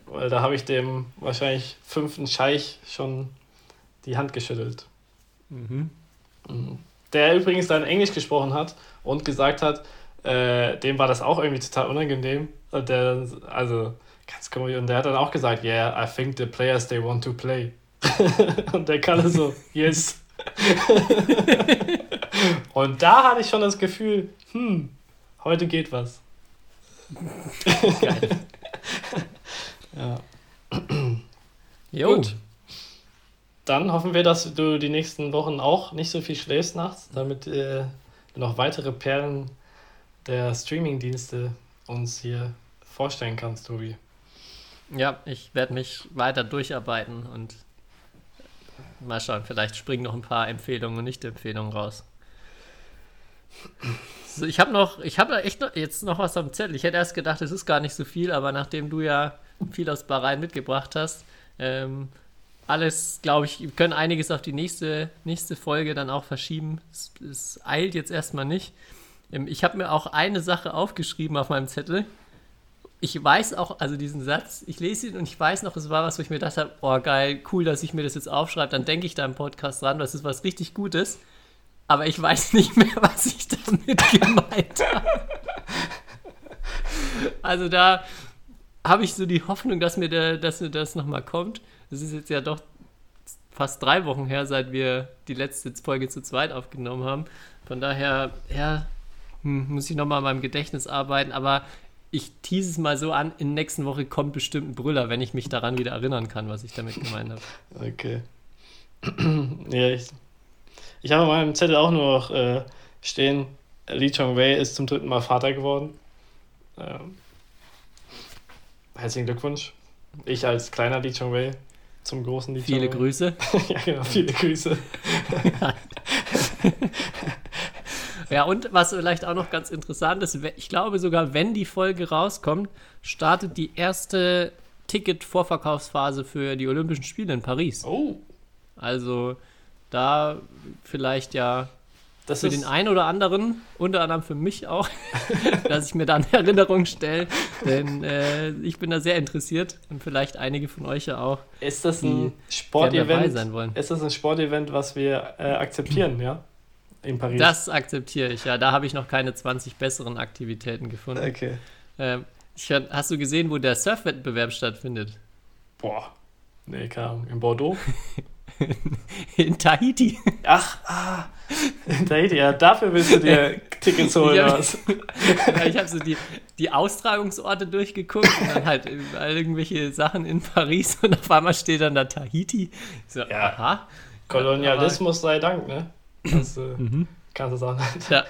weil da habe ich dem wahrscheinlich fünften Scheich schon die Hand geschüttelt. Mhm. Der übrigens dann Englisch gesprochen hat und gesagt hat, äh, dem war das auch irgendwie total unangenehm. Und der, also ganz komisch. Und der hat dann auch gesagt, yeah, I think the players they want to play. und der kann so, yes. und da hatte ich schon das Gefühl, hm, heute geht was. Geil. ja. Jo. Gut. Dann hoffen wir, dass du die nächsten Wochen auch nicht so viel schläfst nachts, damit äh, noch weitere Perlen der Streaming-Dienste uns hier vorstellen kannst, Tobi. Ja, ich werde mich weiter durcharbeiten und mal schauen, vielleicht springen noch ein paar Empfehlungen und Nicht-Empfehlungen raus. So, ich habe noch, ich habe echt noch, jetzt noch was am Zettel. Ich hätte erst gedacht, es ist gar nicht so viel, aber nachdem du ja viel aus Bahrain mitgebracht hast, ähm, alles, glaube ich, können einiges auf die nächste, nächste Folge dann auch verschieben. Es, es eilt jetzt erstmal nicht. Ähm, ich habe mir auch eine Sache aufgeschrieben auf meinem Zettel. Ich weiß auch, also diesen Satz, ich lese ihn und ich weiß noch, es war was, wo ich mir gedacht habe, oh geil, cool, dass ich mir das jetzt aufschreibe, dann denke ich da im Podcast dran, das ist was richtig Gutes. Aber ich weiß nicht mehr, was ich damit gemeint habe. Also da habe ich so die Hoffnung, dass mir, der, dass mir das nochmal kommt. Das ist jetzt ja doch fast drei Wochen her, seit wir die letzte Folge zu zweit aufgenommen haben. Von daher, ja, hm, muss ich nochmal an meinem Gedächtnis arbeiten. Aber ich tease es mal so an, in der nächsten Woche kommt bestimmt ein Brüller, wenn ich mich daran wieder erinnern kann, was ich damit gemeint habe. Okay. ja, ich, ich habe in meinem Zettel auch nur noch äh, stehen, Lee Chong-wei ist zum dritten Mal Vater geworden. Ähm, herzlichen Glückwunsch. Ich als kleiner Lee Chong-wei zum großen Lee Viele Grüße. ja, genau, viele Grüße. ja, und was vielleicht auch noch ganz interessant ist, ich glaube sogar, wenn die Folge rauskommt, startet die erste Ticket-Vorverkaufsphase für die Olympischen Spiele in Paris. Oh. Also da vielleicht ja das für den einen oder anderen, unter anderem für mich auch, dass ich mir da eine Erinnerung stelle, denn äh, ich bin da sehr interessiert und vielleicht einige von euch ja auch. Ist das ein Sportevent? Ist das ein Sportevent, was wir äh, akzeptieren, ja? In Paris. Das akzeptiere ich, ja. Da habe ich noch keine 20 besseren Aktivitäten gefunden. Okay. Ähm, ich, hast du gesehen, wo der Surfwettbewerb stattfindet? Boah. Nee, keine Ahnung. In Bordeaux? in Tahiti. Ach, ah, in Tahiti, ja, dafür willst du dir Tickets holen. ja, ich habe so die, die Austragungsorte durchgeguckt und dann halt irgendwelche Sachen in Paris und auf einmal steht dann da Tahiti. So, ja. aha. Kolonialismus sei Dank, ne? Das, äh, mhm. Kannst du sagen. Ja.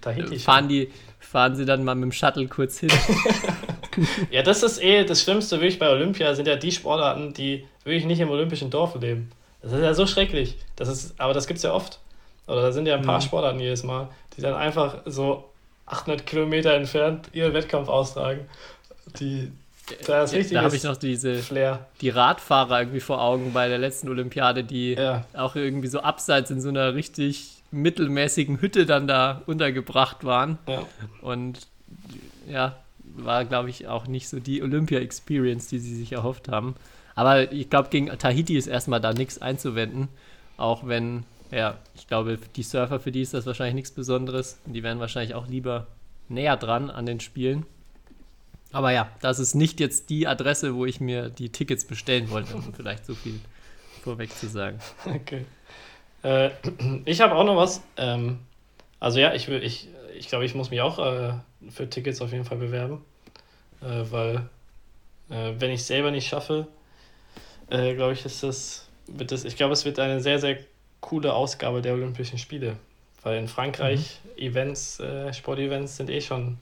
Tahiti. Fahren, die, fahren sie dann mal mit dem Shuttle kurz hin. ja, das ist eh das Schlimmste wirklich bei Olympia, sind ja die Sportarten, die wirklich nicht im olympischen Dorf leben. Das ist ja so schrecklich. Das ist, aber das gibt es ja oft. Oder da sind ja ein paar mhm. Sportarten jedes Mal, die dann einfach so 800 Kilometer entfernt ihren Wettkampf austragen. Die, da richtig. Da habe ich noch diese Flair. die Radfahrer irgendwie vor Augen bei der letzten Olympiade, die ja. auch irgendwie so abseits in so einer richtig mittelmäßigen Hütte dann da untergebracht waren. Ja. Und ja, war, glaube ich, auch nicht so die Olympia-Experience, die sie sich erhofft haben. Aber ich glaube, gegen Tahiti ist erstmal da nichts einzuwenden. Auch wenn, ja, ich glaube, die Surfer, für die ist das wahrscheinlich nichts Besonderes. Die wären wahrscheinlich auch lieber näher dran an den Spielen. Aber ja, das ist nicht jetzt die Adresse, wo ich mir die Tickets bestellen wollte, um vielleicht so viel vorweg zu sagen. Okay. Äh, ich habe auch noch was. Ähm, also ja, ich, ich, ich glaube, ich muss mich auch äh, für Tickets auf jeden Fall bewerben. Äh, weil, äh, wenn ich selber nicht schaffe, äh, glaube ich, ist das, wird das, ich glaube, es wird eine sehr, sehr coole Ausgabe der Olympischen Spiele. Weil in Frankreich mhm. Events, äh, Sportevents sind eh schon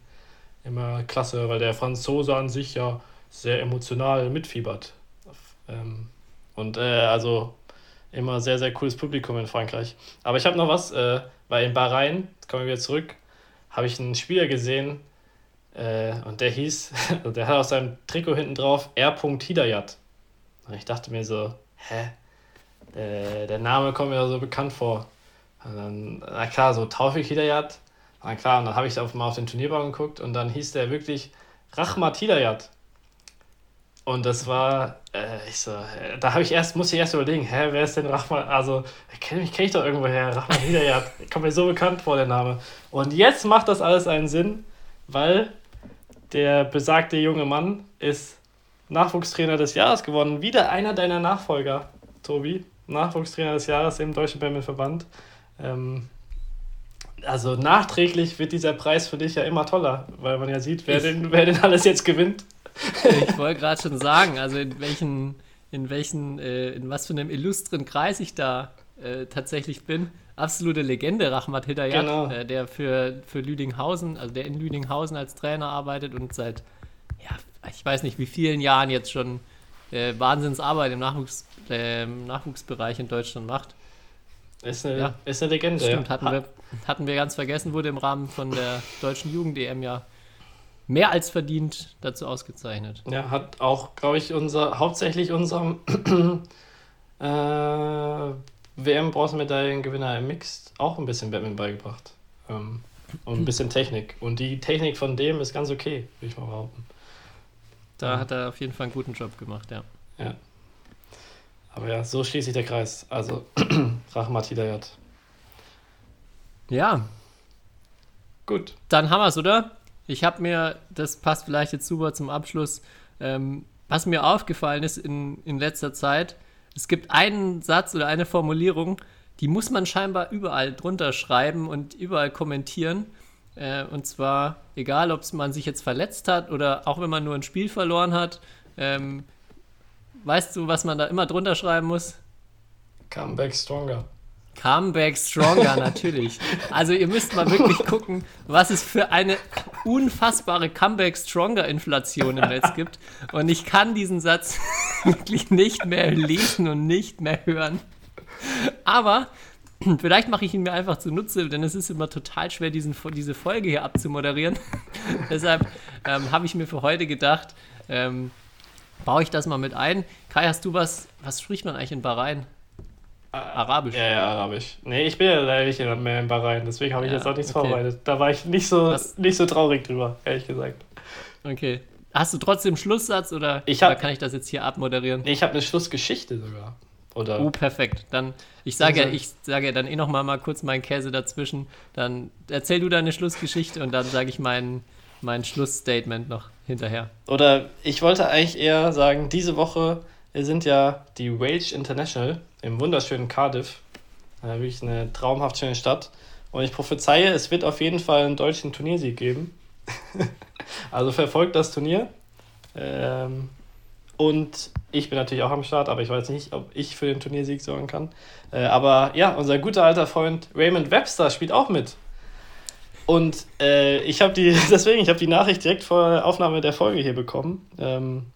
immer klasse, weil der Franzose an sich ja sehr emotional mitfiebert. Ähm, und äh, also immer sehr, sehr cooles Publikum in Frankreich. Aber ich habe noch was, äh, weil in Bahrain, kommen wir wieder zurück, habe ich einen Spieler gesehen äh, und der hieß, der hat auf seinem Trikot hinten drauf R. Hidayat. Und ich dachte mir so, hä? Der, der Name kommt mir so bekannt vor. Und dann, na klar, so Taufik Hidayat. Na klar, und dann habe ich auf, mal auf den Turnierbaum geguckt und dann hieß der wirklich Rahmat Hidayat. Und das war, äh, ich so, äh, da habe ich erst, musste ich erst überlegen, hä, wer ist denn Rahmat? Also, kenne mich, kenn ich doch irgendwo her, Rahmat Hidayat. Kommt mir so bekannt vor, der Name. Und jetzt macht das alles einen Sinn, weil der besagte junge Mann ist Nachwuchstrainer des Jahres geworden. Wieder einer deiner Nachfolger, Tobi. Nachwuchstrainer des Jahres im Deutschen Badmintonverband. Ähm, also nachträglich wird dieser Preis für dich ja immer toller, weil man ja sieht, wer, denn, wer denn alles jetzt gewinnt. Ich wollte gerade schon sagen, also in welchen, in welchen, äh, in was für einem illustren Kreis ich da äh, tatsächlich bin. Absolute Legende, Rahmat Hidayat, Genau. äh, der für, für Lüdinghausen, also der in Lüdinghausen als Trainer arbeitet und seit, ja, ich weiß nicht wie vielen Jahren jetzt schon äh, Wahnsinnsarbeit im Nachwuchs, äh, im Nachwuchsbereich in Deutschland macht. Ist eine, Ja. ist eine Legende. Stimmt, hatten wir, hatten wir ganz vergessen, wurde im Rahmen von der deutschen Jugend-EM ja mehr als verdient dazu ausgezeichnet. Ja, hat auch, glaube ich, unser, hauptsächlich unserem äh, WM-Bronzemedaillengewinner im Mixed auch ein bisschen Badminton beigebracht. Ähm, und ein bisschen Technik. Und die Technik von dem ist ganz okay, würde ich mal behaupten. Da hat er auf jeden Fall einen guten Job gemacht, ja. Ja. Aber ja, so schließt sich der Kreis. Also, Rahmat Hidayat. Ja, Gut. dann haben wir es, oder? Ich habe mir, das passt vielleicht jetzt super zum Abschluss, ähm, was mir aufgefallen ist in, in letzter Zeit, es gibt einen Satz oder eine Formulierung, die muss man scheinbar überall drunter schreiben und überall kommentieren. Äh, und zwar, egal ob man sich jetzt verletzt hat oder auch wenn man nur ein Spiel verloren hat. Ähm, weißt du, was man da immer drunter schreiben muss? Comeback stronger. Comeback Stronger, natürlich. Also ihr müsst mal wirklich gucken, was es für eine unfassbare Comeback Stronger Inflation im Netz gibt. Und ich kann diesen Satz wirklich nicht mehr lesen und nicht mehr hören. Aber vielleicht mache ich ihn mir einfach zunutze, denn es ist immer total schwer, diesen, diese Folge hier abzumoderieren. Deshalb ähm, habe ich mir für heute gedacht, ähm, baue ich das mal mit ein. Kai, hast du was, was spricht man eigentlich in Bahrain? Arabisch. Ja, ja, Arabisch. Nee, ich bin ja leider nicht mehr in Bahrain, deswegen habe ich Ja, jetzt auch nichts okay. vorbereitet. Da war ich nicht so, Was- nicht so traurig drüber, ehrlich gesagt. Okay. Hast du trotzdem Schlusssatz oder, Ich hab- oder kann ich das jetzt hier abmoderieren? Nee, ich habe eine Schlussgeschichte sogar. Oder? Oh, perfekt. Dann, ich sage ja, Also- ich sage ja dann eh noch mal, mal kurz meinen Käse dazwischen. Dann erzähl du deine Schlussgeschichte und dann sage ich mein, mein Schlussstatement noch hinterher. Oder ich wollte eigentlich eher sagen, diese Woche sind ja die Wage International im wunderschönen Cardiff. Äh, wirklich eine traumhaft schöne Stadt. Und ich prophezeie, es wird auf jeden Fall einen deutschen Turniersieg geben. also verfolgt das Turnier. Ähm, und ich bin natürlich auch am Start, aber ich weiß nicht, ob ich für den Turniersieg sorgen kann. Äh, aber ja, unser guter alter Freund Raymond Webster spielt auch mit. Und äh, ich habe die, deswegen, ich habe die Nachricht direkt vor der Aufnahme der Folge hier bekommen. Ähm,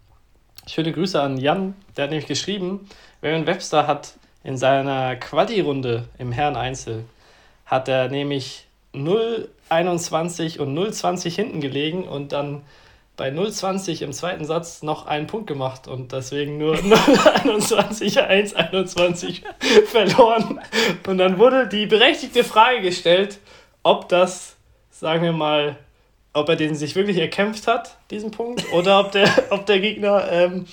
schöne Grüße an Jan, der hat nämlich geschrieben, Raymond Webster hat in seiner Quali-Runde im Herren-Einzel, hat er nämlich 0,21 und 0,20 hinten gelegen und dann bei 0,20 im zweiten Satz noch einen Punkt gemacht und deswegen nur 0,21, 1,21 verloren. Und dann wurde die berechtigte Frage gestellt, ob das, sagen wir mal, ob er den sich wirklich erkämpft hat, diesen Punkt, oder ob der, ob der Gegner ähm,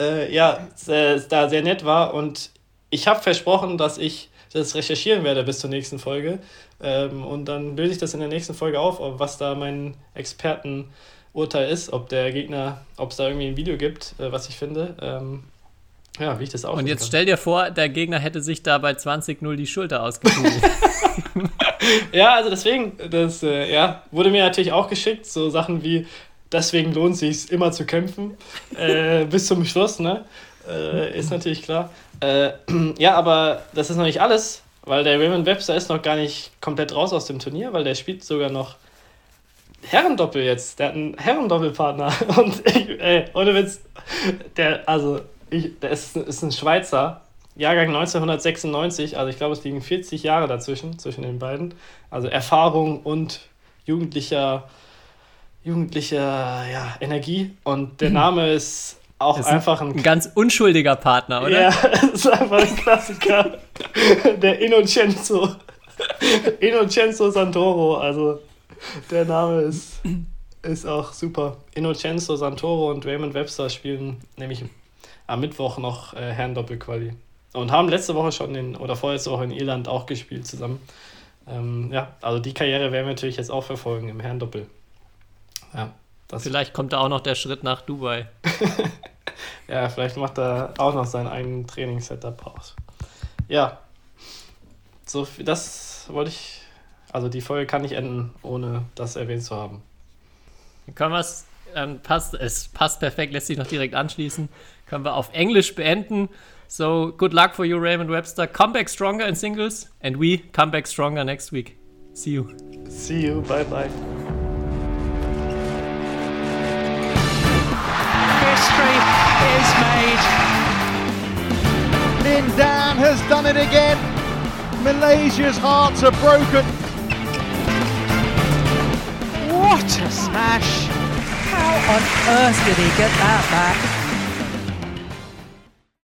äh, ja, sehr, da sehr nett war. Und ich habe versprochen, dass ich das recherchieren werde bis zur nächsten Folge. Ähm, und dann löse ich das in der nächsten Folge auf, ob- was da mein Expertenurteil ist, ob der Gegner, ob es da irgendwie ein Video gibt, äh, was ich finde. Ähm, ja, wie ich das auch Und jetzt stell dir vor, der Gegner hätte sich da bei 20-0 die Schulter ausgekugelt. Ja, also deswegen, das äh, ja, wurde mir natürlich auch geschickt, so Sachen wie, deswegen lohnt sich immer zu kämpfen, äh, bis zum Schluss, ne? Äh, ist natürlich klar. Äh, ja, aber das ist noch nicht alles, weil der Raymond Webster ist noch gar nicht komplett raus aus dem Turnier, weil der spielt sogar noch Herrendoppel jetzt. Der hat einen Herrendoppelpartner. Und ich, ey, ohne Witz, der, also, ich, der ist, ein Schweizer, Jahrgang 1996, also ich glaube, es liegen 40 Jahre dazwischen, zwischen den beiden. Also Erfahrung und jugendlicher, jugendlicher ja, Energie. Und der Name ist auch ist einfach ein Ein ganz unschuldiger Partner, oder? ja, das ist einfach ein Klassiker. Der Innocenzo. Innocenzo Santoro, also der Name ist, ist auch super. Innocenzo Santoro und Raymond Webster spielen nämlich am Mittwoch noch äh, Herrendoppelquali. Und haben letzte Woche schon in, oder vorletzte Woche in Irland auch gespielt zusammen. Ähm, ja, also die Karriere werden wir natürlich jetzt auch verfolgen im Herrendoppel. Ja, das vielleicht kommt da auch noch der Schritt nach Dubai. ja, vielleicht macht er auch noch seinen eigenen Trainingssetup aus. Ja, so das wollte ich. Also die Folge kann nicht enden, ohne das erwähnt zu haben. Können wir es, ähm, passt, es passt perfekt, lässt sich noch direkt anschließen. Können wir auf Englisch beenden. So, good luck for you, Raymond Webster. Come back stronger in singles, and we come back stronger next week. See you. See you. Bye bye. History is made. Lin Dan has done it again. Malaysia's hearts are broken. What a smash! How on earth did he get that back?